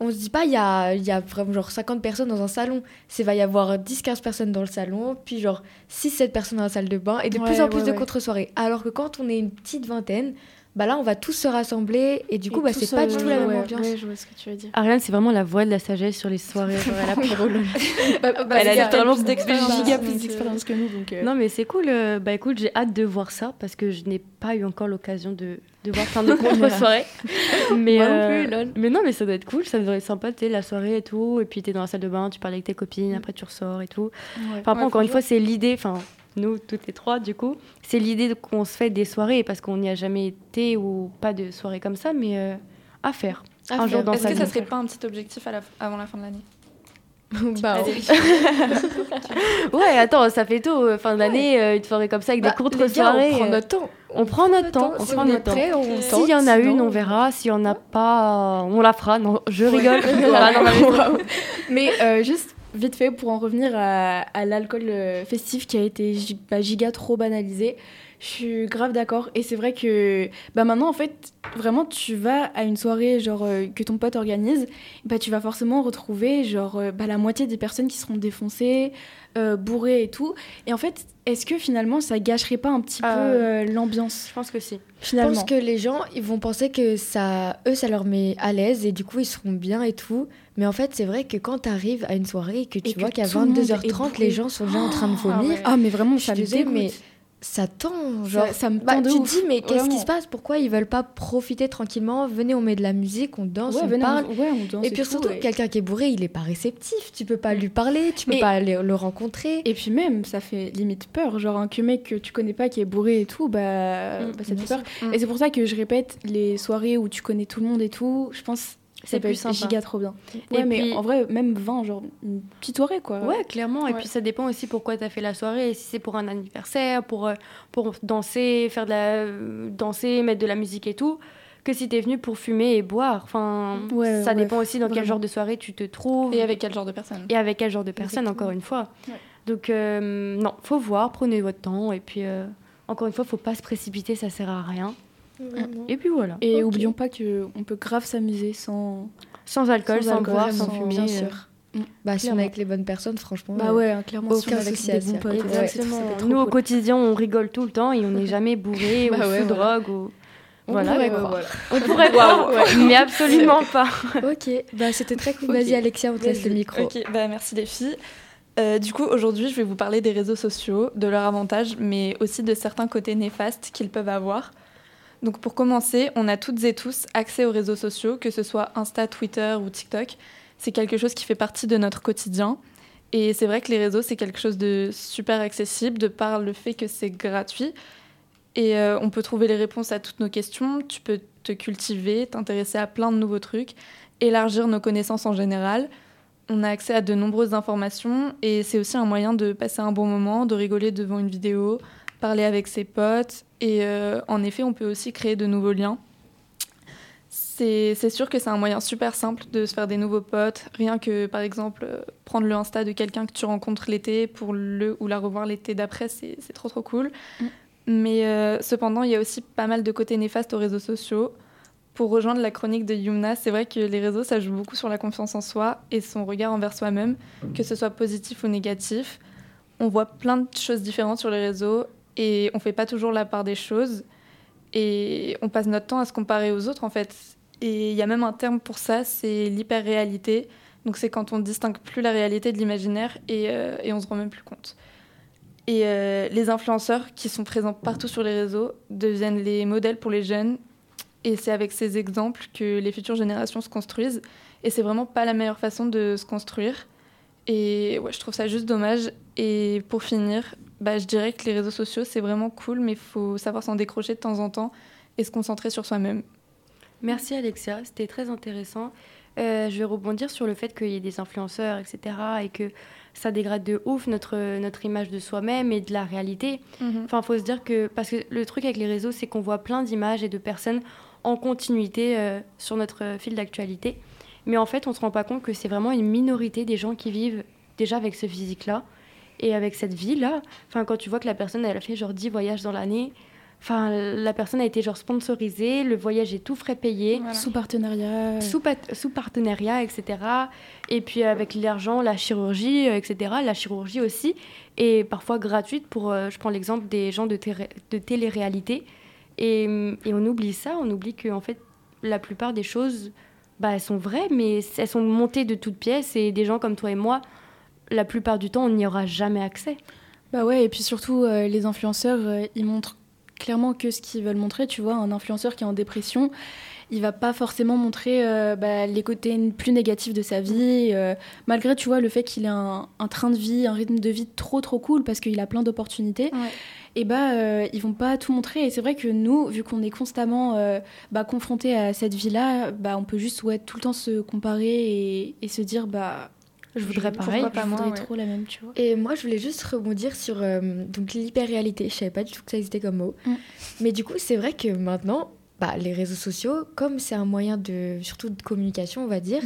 on se dit pas il y a, y a vraiment genre 50 personnes dans un salon, c'est va y avoir 10-15 personnes dans le salon, puis genre 6-7 personnes dans la salle de bain, et de Ouais, plus en plus ouais, de ouais. contre-soirées. Alors que quand on est une petite vingtaine, bah là on va tous se rassembler, et du coup bah, c'est pas du tout la même ouais, ambiance. Ouais, je vois ce que tu veux dire. Ariane, c'est vraiment la voix de la sagesse sur les soirées. Bah, bah, Elle a littéralement plus d'expérience, giga plus plus d'expérience que nous, donc. euh, Non, mais c'est cool. euh, Bah écoute, j'ai hâte de voir ça parce que je n'ai pas eu encore l'occasion de, de voir plein de contre-soirées. mais, Moi non euh, plus, lol. mais non, mais ça doit être cool. Ça doit être sympa, tu la soirée et tout. Et puis t'es dans la salle de bain, tu parles avec tes copines, après tu ressors et tout. Ouais. Enfin, après, Ouais, encore une fois, c'est l'idée. Enfin, nous, toutes les trois, du coup, c'est l'idée de- qu'on se fait des soirées parce qu'on n'y a jamais été ou pas de soirée comme ça, mais euh, à faire. À un faire. jour dans Est-ce que ça serait pas un petit objectif à la- avant la fin de l'année? Bah, Allez. Ouais, attends, ça fait tôt, euh, fin d'année, euh, une soirée comme ça avec Bah, des courtes les gars, soirées. on prend notre temps. On prend notre temps, on prend notre temps. S'il y en a une, on verra. S'il y en a pas, on la fera. Non, je rigole. Non, mais- euh, juste vite fait pour en revenir à, à l'alcool euh, festif qui a été bah, giga trop banalisé. Je suis grave d'accord et c'est vrai que bah maintenant en fait vraiment tu vas à une soirée genre euh, que ton pote organise bah tu vas forcément retrouver genre euh, bah, la moitié des personnes qui seront défoncées euh, bourrées et tout et en fait est-ce que finalement ça gâcherait pas un petit peu l'ambiance? Je pense que si. Je Finalement. pense que les gens, ils vont penser que ça, eux, ça leur met à l'aise et du coup, ils seront bien et tout. Mais en fait, c'est vrai que quand tu arrives à une soirée et que tu Et vois qu'à tout le monde est 22h30, bourré. les gens sont déjà en train de Ah vomir. ouais. Ah, mais vraiment, je ça suis me dégoûte. mais ça tend. Genre, Ça- ça me bah, tend de tu te dis, mais qu'est-ce qui se passe? Pourquoi ils veulent pas profiter tranquillement? Venez, on met de la musique, on danse, Ouais, on venez, on- parle. ouais, on danse et puis tout, surtout, quelqu'un qui est bourré, il est pas réceptif. Tu peux pas lui parler, tu peux pas aller le rencontrer. Et puis même, ça fait limite peur. Genre un que mec que tu connais pas qui est bourré et tout, bah, Mm, bah, ça fait peur. Mm. Et c'est pour ça que je répète, les soirées où tu connais tout le monde et tout, je pense C'est plus sympa. giga trop bien. Et mais puis- en vrai, même 20, genre une petite soirée quoi. Ouais, clairement. Et Ouais. puis ça dépend aussi pourquoi tu as fait la soirée. Si c'est pour un anniversaire, pour, euh, pour danser, faire de la euh, danser, mettre de la musique et tout, que si tu es venu pour fumer et boire. Enfin, Ouais, ça ouais, dépend aussi dans quel genre de soirée tu te trouves. Et avec quel genre de personne Et avec quel genre de personne, encore une fois. Ouais. Donc, euh, non, faut voir, prenez votre temps. Et puis, euh, encore une fois, faut pas se précipiter, ça sert à rien. Et puis voilà. Et Ok. oublions pas que on peut grave s'amuser sans Sans alcool, sans, alcool, boire, sans vraiment, fumer. bien euh, sûr. Bah, si on est avec les bonnes personnes, franchement. Bah euh, ouais, hein, clairement, si on aucun est avec souci des bons potes, Ouais, ouais, c'est- Exactement. Nous, au cool. quotidien, on rigole tout le temps et on n'est jamais bourré ou Bah ouais, sous voilà. drogue. Ou... On voilà. pourrait voilà. On pourrait croire, mais absolument pas. Ok, bah c'était très cool. Vas-y, Alexia, on te laisse le micro. Ok, bah merci les filles. Euh, du coup, aujourd'hui, je vais vous parler des réseaux sociaux, de leurs avantages, mais aussi de certains côtés néfastes qu'ils peuvent avoir. Donc pour commencer, on a toutes et tous accès aux réseaux sociaux, que ce soit Insta, Twitter ou TikTok. C'est quelque chose qui fait partie de notre quotidien. Et c'est vrai que les réseaux, c'est quelque chose de super accessible, de par le fait que c'est gratuit. Et euh, on peut trouver les réponses à toutes nos questions. Tu peux te cultiver, t'intéresser à plein de nouveaux trucs, élargir nos connaissances en général. On a accès à de nombreuses informations et c'est aussi un moyen de passer un bon moment, de rigoler devant une vidéo, parler avec ses potes. Et euh, en effet, on peut aussi créer de nouveaux liens. C'est sûr que c'est un moyen super simple de se faire des nouveaux potes. Rien que, par exemple, euh, prendre le Insta de quelqu'un que tu rencontres l'été pour le ou la revoir l'été d'après, c'est trop trop cool. Mm. Mais euh, cependant, il y a aussi pas mal de côtés néfastes aux réseaux sociaux. Pour rejoindre la chronique de Yumna, c'est vrai que les réseaux, ça joue beaucoup sur la confiance en soi et son regard envers soi-même, que ce soit positif ou négatif. On voit plein de choses différentes sur les réseaux et on fait pas toujours la part des choses. Et on passe notre temps à se comparer aux autres, en fait. Et il y a même un terme pour ça, c'est l'hyper-réalité. Donc c'est quand on distingue plus la réalité de l'imaginaire et, euh, et on se rend même plus compte. Et euh, les influenceurs qui sont présents partout sur les réseaux deviennent les modèles pour les jeunes. Et c'est avec ces exemples que les futures générations se construisent. Et c'est vraiment pas la meilleure façon de se construire. Et ouais, je trouve ça juste dommage. Et pour finir, bah, je dirais que les réseaux sociaux, c'est vraiment cool, mais il faut savoir s'en décrocher de temps en temps et se concentrer sur soi-même. Merci Alexia, c'était très intéressant. Euh, je vais rebondir sur le fait qu'il y ait des influenceurs, etc. et que ça dégrade de ouf notre, notre image de soi-même et de la réalité. Mhm. Enfin, il faut se dire que. Parce que le truc avec les réseaux, c'est qu'on voit plein d'images et de personnes en continuité euh, sur notre fil d'actualité. Mais en fait, on ne se rend pas compte que c'est vraiment une minorité des gens qui vivent déjà avec ce physique-là et avec cette vie-là. Quand tu vois que la personne, elle a fait genre 10 voyages dans l'année, Enfin, la personne a été genre sponsorisée, le voyage est tout frais payé. Sous partenariat. Sous, sous, partenariat, etc. Et puis avec l'argent, la chirurgie, euh, etc. La chirurgie aussi est parfois gratuite pour, euh, je prends l'exemple des gens de, de télé-réalité. Et, et, on oublie ça, on oublie que en fait, la plupart des choses, bah, elles sont vraies, mais elles sont montées de toutes pièces. Et des gens comme toi et moi, la plupart du temps, on n'y aura jamais accès. Bah ouais, et puis surtout, euh, les influenceurs, ils montrent clairement que ce qu'ils veulent montrer. Tu vois, un influenceur qui est en dépression, il va pas forcément montrer euh, bah, les côtés plus négatifs de sa vie, euh, malgré tu vois le fait qu'il ait un, train de vie, un rythme de vie trop trop cool parce qu'il a plein d'opportunités. Et bah euh, ils vont pas tout montrer. Et c'est vrai que nous, vu qu'on est constamment bah, confrontés à cette vie-là, bah, on peut juste ouais, tout le temps se comparer et, et se dire bah je voudrais pareil, pas je voudrais trop la même, tu vois. Et moi, je voulais juste rebondir sur euh, donc l'hyper-réalité. Je savais pas du tout que ça existait comme mot. Mm. Mais du coup, c'est vrai que maintenant, bah, les réseaux sociaux, comme c'est un moyen de, surtout de communication, on va dire,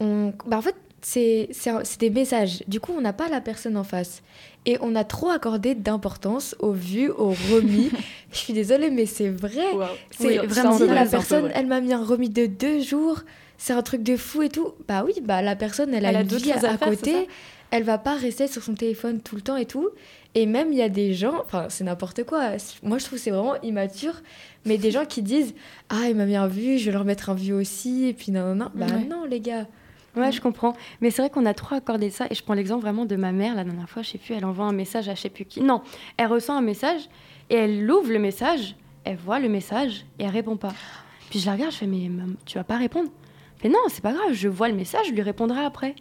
on, bah, en fait, c'est des messages. Du coup, on n'a pas la personne en face. Et on a trop accordé d'importance aux vues, aux remis. je suis désolée, mais c'est vrai. C'est vraiment si la personne, elle m'a mis un remis de deux jours c'est un truc de fou et tout. Bah oui, bah la personne, elle, a une vie à, côté. Elle va pas rester sur son téléphone tout le temps et tout. Et même, il y a des gens, enfin, c'est n'importe quoi. Moi, je trouve c'est vraiment immature. Mais des gens qui disent Ah, il m'a bien vu, je vais leur mettre un vu aussi. Et puis, non, non, non. Bah non, les gars. Ouais, je comprends. Mais c'est vrai qu'on a trop accordé ça. Et je prends l'exemple vraiment de ma mère. La dernière fois, je sais plus, elle envoie un message à je sais plus qui. Non, elle reçoit un message et elle ouvre le message, elle voit le message et elle répond pas. Puis je la regarde, je fais Mais tu vas pas répondre? Mais non, c'est pas grave, je vois le message, je lui répondrai après.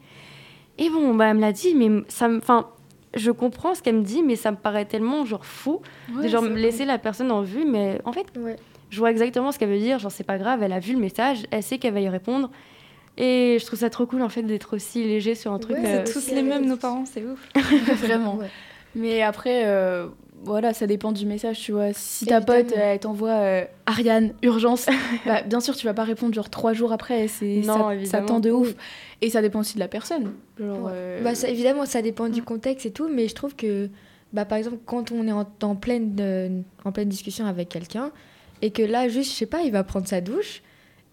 Et bon, bah, elle me l'a dit, mais ça me. Enfin, je comprends ce qu'elle me dit, mais ça me paraît tellement genre fou de genre laisser la personne en vue, mais en fait, je vois exactement ce qu'elle veut dire. Genre, c'est pas grave, elle a vu le message, elle sait qu'elle va y répondre. Et je trouve ça trop cool en fait d'être aussi léger sur un truc. c'est euh, tous les mêmes, nos parents, c'est ouf. Vraiment. Mais après, euh, voilà, ça dépend du message, tu vois. Si ta pote, elle t'envoie euh, Ariane, urgence, bah, bien sûr, tu vas pas répondre genre trois jours après. C'est, ça, ça tend de ouf. Et ça dépend aussi de la personne. Euh, bah, ça, évidemment, ça dépend du mm. contexte et tout, mais je trouve que, bah, par exemple, quand on est en, pleine, en pleine discussion avec quelqu'un, et que là, juste, je sais pas, il va prendre sa douche,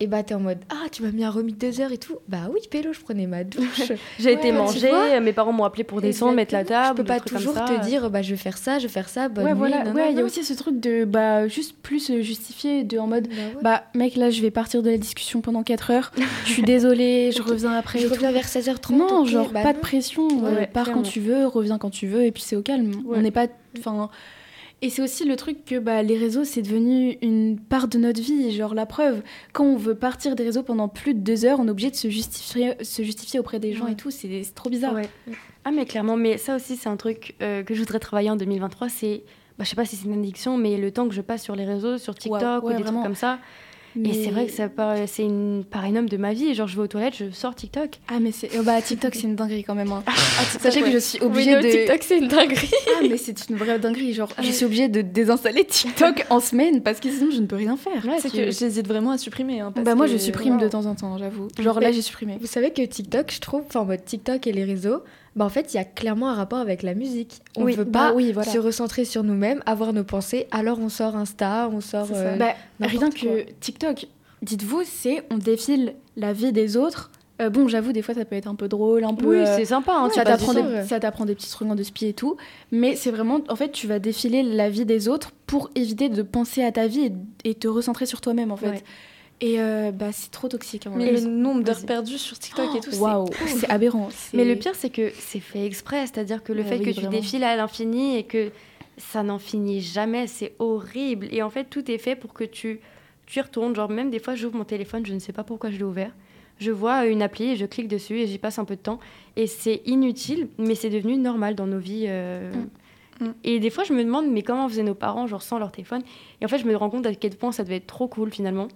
et bah t'es en mode ah tu m'as mis un remis de deux heures et tout. Bah oui pélo je prenais ma douche. J'ai été manger mes parents m'ont appelé pour descendre mettre la table je peux pas toujours te dire bah je vais faire ça je vais faire ça bonne ouais nuit, voilà. non, ouais non, il y a aussi ce truc de bah juste plus justifier de en mode bah, mec là je vais partir de la discussion pendant 4 heures. Je suis désolée je reviens après je reviens tout. vers 16h30 non okay, genre bah pas non. de pression. Ouais, euh, pars clairement. quand tu veux reviens quand tu veux et puis c'est au calme. On n'est pas enfin et c'est aussi le truc que bah, les réseaux, c'est devenu une part de notre vie. Genre, la preuve, quand on veut partir des réseaux pendant plus de deux heures, on est obligé de se justifier, se justifier auprès des gens Ouais. et tout. C'est trop bizarre. Ouais. Ah, mais clairement, mais ça aussi, c'est un truc euh, que je voudrais travailler en 2023. C'est, bah, je sais pas si c'est une addiction, mais le temps que je passe sur les réseaux, sur TikTok ouais, ou des vraiment. trucs comme ça. Mais- Et c'est vrai que ça c'est une part énorme de ma vie. Genre, je vais aux toilettes, je sors TikTok. Ah, mais c'est. oh, bah, TikTok, c'est une dinguerie quand même. hein. Ah, Sachez que ouais. je suis obligée Oui, de. TikTok, c'est une dinguerie. Ah, mais c'est une vraie dinguerie. Genre, je suis obligée de désinstaller TikTok en semaine parce que sinon, je ne peux rien faire. c'est que j'hésite vraiment à supprimer. hein, parce Bah, moi, que- je supprime de temps en temps, j'avoue. Genre, là, j'ai supprimé. Vous savez que TikTok, je trouve, enfin, en mode TikTok et les réseaux, bah, en fait, il y a clairement un rapport avec la musique. On Oui, veut bah pas oui, voilà. se recentrer sur nous-mêmes, avoir nos pensées, alors on sort Insta, on sort. Euh, Bah, rien quoi. que TikTok, dites-vous, c'est on défile la vie des autres. Euh, bon, j'avoue, des fois, ça peut être un peu drôle, un peu. Oui, euh, c'est sympa, hein, tu ça t'apprend des, t'apprend des petits trucs de spi et tout. Mais c'est vraiment, en fait, tu vas défiler la vie des autres pour éviter de penser à ta vie et, et te recentrer sur toi-même, en fait. Ouais. Et euh, bah, c'est trop toxique. hein, Mais le nombre d'heures perdues sur TikTok et tout, ouf. c'est aberrant. Mais le pire, c'est que c'est fait exprès. C'est-à-dire que le Ah fait oui, que tu défiles à l'infini et que ça n'en finit jamais, c'est horrible. Et en fait, tout est fait pour que tu, tu y retournes. Genre, même des fois, j'ouvre mon téléphone, je ne sais pas pourquoi je l'ai ouvert. Je vois une appli et je clique dessus et j'y passe un peu de temps. Et c'est inutile, mais c'est devenu normal dans nos vies. euh. Mm. Et des fois, je me demande, mais comment faisaient nos parents, genre sans leur téléphone? Et en fait, je me rends compte à quel point ça devait être trop cool finalement.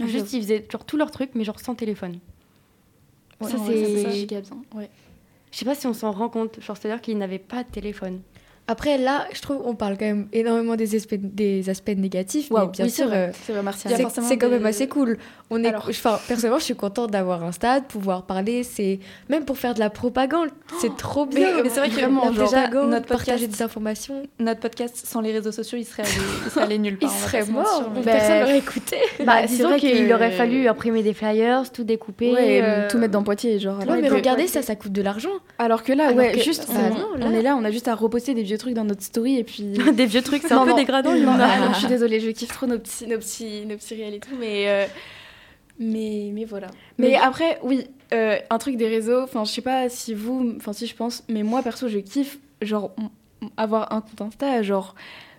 Ah, Juste, ils faisaient genre tous leurs trucs, mais genre sans téléphone. Ouais, ça, ouais, ça, c'est. bien. Ouais. Je sais pas si on s'en rend compte. Genre, c'est-à-dire qu'ils n'avaient pas de téléphone. Après, là, je trouve qu'on parle quand même énormément des aspects, des aspects négatifs, Waouh, mais bien oui, c'est sûr, vrai. euh, C'est Il quand même assez cool. On est, Alors- enfin, personnellement, je suis contente d'avoir un stade, pouvoir parler, c'est même pour faire de la propagande, c'est trop Mais, bien. mais c'est vrai que vraiment, genre, déjà, notre notre podcast, partager des informations, notre podcast sans les réseaux sociaux, il serait allé, il serait allé nulle il part. on pas serait se mort, mais- personne l'aurait écouté. Bah, Bah, c'est disons vrai qu'il que- aurait fallu imprimer des flyers, tout découper. Ouais, euh, tout mettre dans Poitiers, genre. Ouais, mais regardez, ça, ça coûte de l'argent. Alors que là, ouais, juste, on, on est là, on a juste à reposter des vieux trucs dans notre story et puis. des vieux trucs, c'est un peu dégradant. Non, je suis désolée, je kiffe trop nos petits, nos petits, nos petits réels et tout, mais, euh, mais, mais voilà. Mais, Mais- après, oui, euh, un truc des réseaux. Enfin, je sais pas si vous, enfin si je pense, mais moi perso, je kiffe genre avoir un compte Insta, genre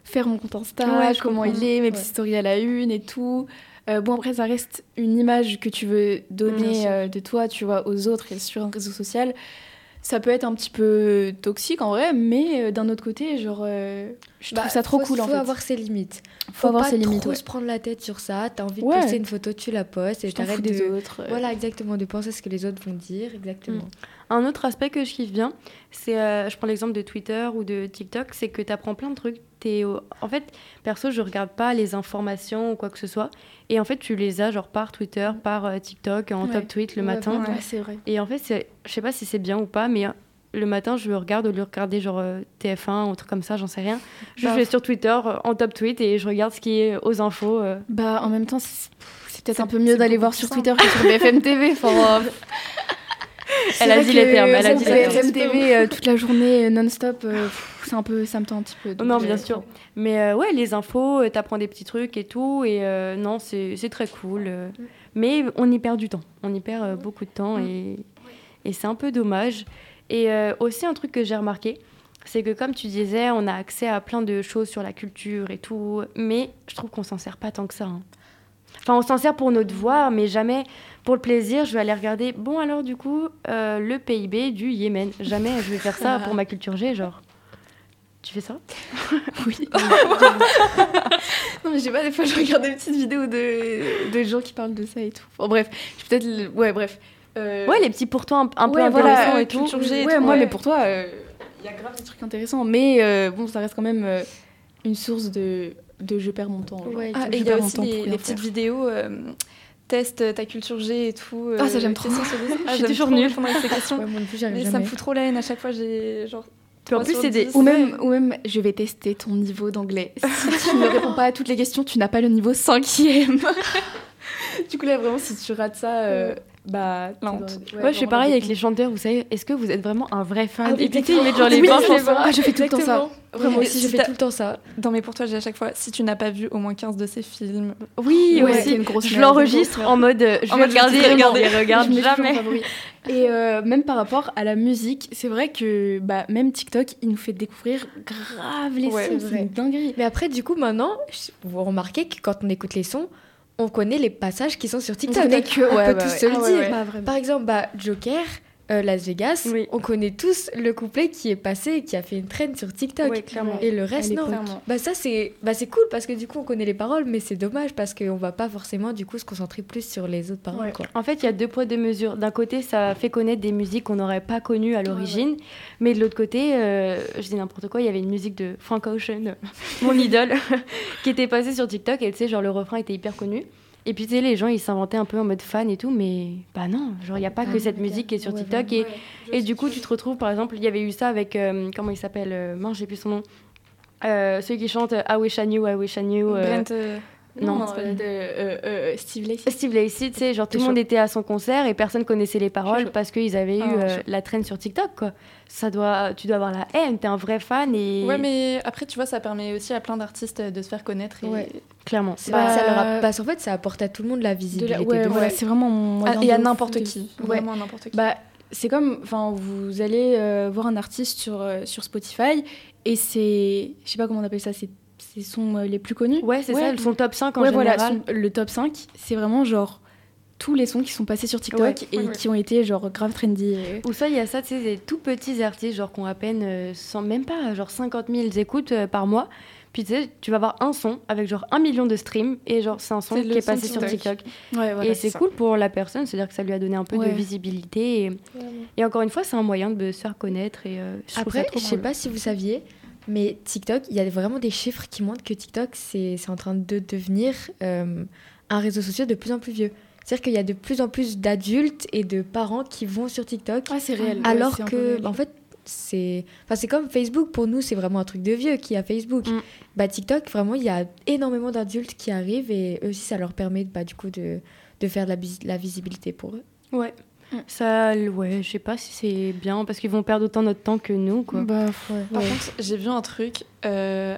faire mon compte Insta, Ouais, comment comprends. il est, mes Ouais. petites stories à la une et tout. Euh, bon après, ça reste une image que tu veux donner euh, de toi, tu vois, aux autres et sur un réseau social. Ça peut être un petit peu toxique en vrai, mais euh, d'un autre côté, genre, euh, je trouve Bah, ça trop faut- cool en faut fait. avoir ses limites. Faut avoir pas ses limites, trop ouais. se prendre la tête sur ça. T'as envie de poster une photo, tu la postes et t'arrêtes fous des de. autres, euh. Voilà, exactement, de penser à ce que les autres vont dire, exactement. Un autre aspect que je kiffe bien, c'est, euh, je prends l'exemple de Twitter ou de TikTok, c'est que tu apprends plein de trucs. T'es En fait, perso, je regarde pas les informations ou quoi que ce soit. Et en fait, tu les as genre par Twitter, par euh, TikTok, en Ouais. top tweet le Ouais, matin. ouais, c'est vrai. Et en fait, c'est- je sais pas si c'est bien ou pas, mais euh, le matin, je regarde au lieu de regarder genre euh, TF1 ou un truc comme ça, j'en sais rien. Juste, Bah, je vais sur Twitter en top tweet et je regarde ce qui est aux infos. euh. Bah, en même temps, c'est c'est peut-être C'est- un peu mieux d'aller voir sur. Twitter que sur BFM TV. Enfin, Elle a dit les termes, elle a dit sur les termes. BFM TV euh, toute la journée non-stop, euh, c'est un peu, ça me tend un petit peu. donc, non, bien sûr. Mais euh, ouais, les infos, euh, t'apprends des petits trucs et tout. Et euh, non, c'est c'est très cool. euh. Mais on y perd du temps. On y perd euh, beaucoup de temps et, et c'est un peu dommage. Et aussi, un truc que j'ai remarqué, c'est que comme tu disais, on a accès à plein de choses sur la culture et tout. Mais je trouve qu'on s'en sert pas tant que ça. hein. Enfin, on s'en sert pour nos devoirs, mais jamais pour le plaisir. Je vais aller regarder, bon, alors du coup, euh, le PIB du Yémen. Jamais je vais faire ça pour ma culture G, genre. Tu fais ça Oui. non, mais je sais pas, des fois, je regarde des petites vidéos de, de gens qui parlent de ça et tout. Bon, bref, je peut-être. le- Ouais, bref. Euh, Ouais, les petits pourtours un, un peu ouais, intéressants voilà, et tout. G et Ouais, tout, moi, ouais. mais pour toi, euh, il y a grave des trucs intéressants. Mais euh, bon, ça reste quand même une source de, de je perds mon temps. genre. Ah, et il y a aussi pour les, les petites vidéos euh, test ta culture G et tout. Ah, ça, j'aime trop. des- Je Ah, suis toujours nulle. à ces questions. Ouais, moi non plus, j'y arrive Mais ça jamais. me fout trop la haine à chaque fois. J'ai genre. Puis en plus, c'est des- 10. Ou même, ou même, je vais tester ton niveau d'anglais. Si tu ne réponds pas à toutes les questions, tu n'as pas le niveau cinquième. du coup, là, vraiment, si tu rates ça, euh, bah. Dans- Ouais, je fais pareil avec les chanteurs, vous savez, est-ce que vous êtes vraiment un vrai fan? Ah Et puis ils mettent genre les Oui, je. Ah, je fais tout le temps ça. Vraiment aussi, je si fais t'as- tout le temps ça. Dans mes pour toi, j'ai à chaque fois, si tu n'as pas vu au moins 15 de ces films. Oui, Ouais, aussi. c'est une grosse je l'enregistre en mode euh, je En vais mode, je regarder, regarder. regarde Je jamais. Et euh, même par rapport à la musique, c'est vrai que bah, même TikTok, il nous fait découvrir grave les Ouais, sons, c'est une dinguerie. Mais après, du coup, maintenant, vous remarquez que quand on écoute les sons, on connaît les passages qui sont sur TikTok. connaît que- on ouais, peut ouais, tous ouais. se le Ah dire. Bah. Par exemple, bah, Joker, euh, Las Vegas, Oui. on connaît tous le couplet qui est passé et qui a fait une traîne sur TikTok. Ouais. Et le reste, non. Bah ça, c'est bah, c'est cool parce que du coup, on connaît les paroles, mais c'est dommage parce qu'on va pas forcément, du coup, se concentrer plus sur les autres paroles. Ouais. Quoi. En fait, il y a deux poids, deux mesures. D'un côté, ça fait connaître des musiques qu'on n'aurait pas connues à l'origine. Mais de l'autre côté, euh, je dis n'importe quoi, il y avait une musique de Frank Ocean, mon idole, qui était passée sur TikTok. Et tu sais, genre, le refrain était hyper connu. Et puis, tu sais, les gens, ils s'inventaient un peu en mode fan et tout. Mais bah non, genre, il n'y a pas que cette musique qui est sur TikTok. Et, et du coup, tu te retrouves, par exemple, il y avait eu ça avec, euh, comment il s'appelle euh, Mince, j'ai plus son nom. Euh, celui qui chante euh, I Wish I Knew, I Wish I Knew. Brent. Non, Non, c'est pas euh, de, euh, euh, Steve Lacey. Steve Lacey, tu sais, genre tout le chaud. monde était à son concert et personne connaissait les paroles parce qu'ils avaient eu Ah, euh, chaud. la traîne sur TikTok, quoi. Ça doit, tu dois avoir la haine, t'es un vrai fan et Ouais, mais après, tu vois, ça permet aussi à plein d'artistes de se faire connaître. Et, Ouais. clairement. C'est- Bah, ça leur a- parce qu'en fait, ça apporte à tout le monde la visibilité. la- ouais, fou. c'est vraiment Ah, et à n'importe de- qui. Ouais. Vraiment à n'importe qui. Bah, c'est comme, enfin, vous allez euh, voir un artiste sur, euh, sur Spotify et c'est, je sais pas comment on appelle ça, c'est ses sons euh, les plus connus. Ouais, c'est ça, son top 5 en ouais, voilà, général. son- le top 5, c'est vraiment genre tous les sons qui sont passés sur TikTok Ouais, et ouais, ouais. qui ont été genre grave trendy. et- Ou ça, il y a ça, tu sais, des tout petits artistes, genre qui ont à peine, euh, cent- même pas, genre 50 000 écoutes euh, par mois. Puis tu sais, tu vas avoir un son avec genre un million de streams et genre c'est un son C'est qui est son passé sur TikTok. TikTok. Ouais, voilà, et c'est cool pour la personne, c'est-à-dire que ça lui a donné un peu Ouais. de visibilité. Et, et encore une fois, c'est un moyen de se faire connaître. Et, euh, je trouve Après, je sais cool. pas si vous saviez, mais TikTok, il y a vraiment des chiffres qui montrent que TikTok, c'est en train de devenir euh, un réseau social de plus en plus vieux. C'est-à-dire qu'il y a de plus en plus d'adultes et de parents qui vont sur TikTok. Ah, c'est réel. alors que, réel. en fait, c'est enfin, c'est comme Facebook. Pour nous, c'est vraiment un truc de vieux qui a Facebook. Mm. Bah, TikTok, vraiment, il y a énormément d'adultes qui arrivent et eux aussi, ça leur permet bah, du coup de, de faire de la, vis- la visibilité pour eux. Ouais. Ça, ouais, je sais pas si c'est bien parce qu'ils vont perdre autant notre temps que nous, quoi. Bah, Par contre, j'ai vu un truc. euh,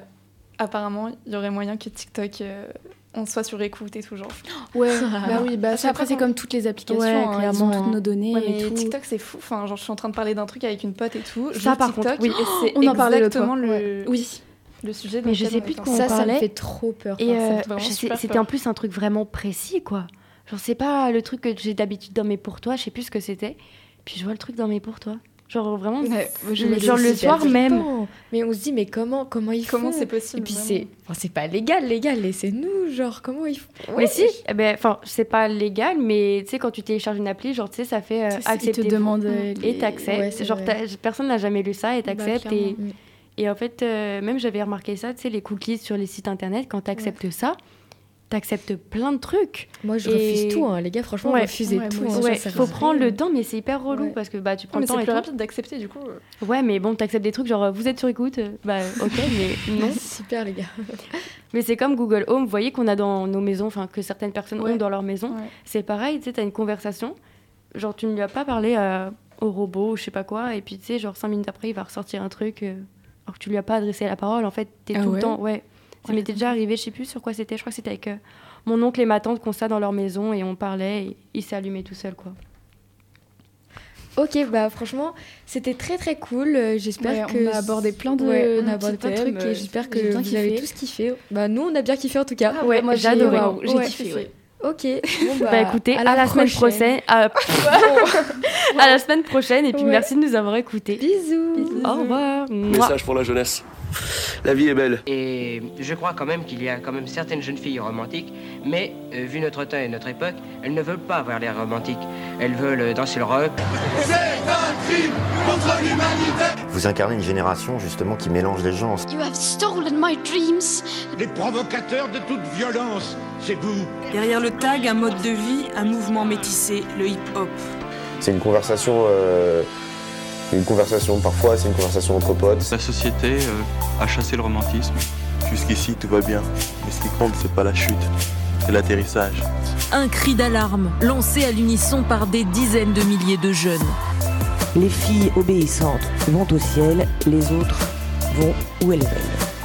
apparemment, il y aurait moyen que TikTok, euh, on soit sur écoute et tout genre. Ouais, bah oui, bah ça, après c'est comme toutes les applications, Ouais, hein, ils clairement, ont toutes nos données Ouais, et mais tout. TikTok c'est fou. Enfin, genre, je suis en train de parler d'un truc avec une pote et tout. Ça, par TikTok, contre, oui. et c'est On en parlait exactement le, Ouais. Oui. le sujet. Mais je sais plus de quoi on ça, ça me parlait. fait trop peur. Et ça me euh, fait je sais- super c'était peur. en plus un truc vraiment précis, quoi. Genre, c'est pas le truc que j'ai d'habitude dans mes pour toi, je sais plus ce que c'était. Puis je vois le truc dans mes pour toi. Genre, vraiment, Ouais, Je genre le soir même. Mais on se dit, mais comment, comment ils Comment font c'est possible Et puis c'est, enfin, c'est pas légal, légal, laissez-nous, genre comment ils font Mais si, eh ben, enfin, c'est pas légal, mais tu sais, quand tu télécharges une appli, genre, tu sais, ça fait euh, ils te accepter. demandent, Mm. euh, Et t'acceptes. Ouais, c'est genre, personne n'a jamais lu ça et t'acceptes. et, clairement. et en fait, euh, même j'avais remarqué ça, tu sais, les cookies sur les sites internet, quand t'acceptes ça, t'acceptes plein de trucs. Moi, je Et- refuse tout, hein, les gars. Franchement, Ouais. refusez Ouais, tout. moi hein, Ouais, faut prendre rien. le temps, mais c'est hyper relou Ouais. parce que bah, tu prends mais le temps c'est et plus rapide d'accepter du coup. euh. Ouais, mais bon, t'acceptes des trucs genre euh, vous êtes sur écoute, euh, bah ok, mais non. Super, les gars. Mais c'est comme Google Home, vous voyez qu'on a dans nos maisons, enfin que certaines personnes Ouais. ont dans leur maison. Ouais. C'est pareil, tu sais, t'as une conversation, genre tu ne lui as pas parlé à- au robot ou je sais pas quoi, et puis tu sais, genre cinq minutes après, il va ressortir un truc, euh, alors que tu lui as pas adressé la parole, en fait, t'es Ah tout ouais? le temps, ouais. Ça m'était déjà arrivé, je sais plus sur quoi c'était, je crois que c'était avec euh, mon oncle et ma tante qu'on ça dans leur maison et on parlait, et il s'est allumé tout seul, quoi. Ok, bah franchement, c'était très très cool. Euh, J'espère Ouais, que on a abordé plein de- Ouais, on a abordé plein de trucs et euh, j'espère que vous avez kiffé. tous kiffé. Bah nous, on a bien kiffé en tout cas. Ah ouais, moi, j'ai adoré. j'ai Ouais. kiffé. ouais. Ok. Bon, Bah, écoutez, à la, semaine prochaine. À... à la semaine prochaine et puis Ouais. merci de nous avoir écoutés. Bisous. Au revoir. Message pour la jeunesse. La vie est belle. Et je crois quand même qu'il y a quand même certaines jeunes filles romantiques, mais euh, vu notre temps et notre époque, elles ne veulent pas avoir l'air romantique. Elles veulent euh, danser le rock. Vous incarnez une génération justement qui mélange les genres. You have stolen my dreams. Les provocateurs de toute violence, c'est vous. Derrière le tag, un mode de vie, un mouvement métissé, le hip-hop. C'est une conversation, euh, une conversation parfois, c'est une conversation entre potes. La société euh, a chassé le romantisme. Jusqu'ici, tout va bien. Mais ce qui compte, c'est pas la chute, c'est l'atterrissage. Un cri d'alarme lancé à l'unisson par des dizaines de milliers de jeunes. Les filles obéissantes vont au ciel, les autres vont où elles veulent.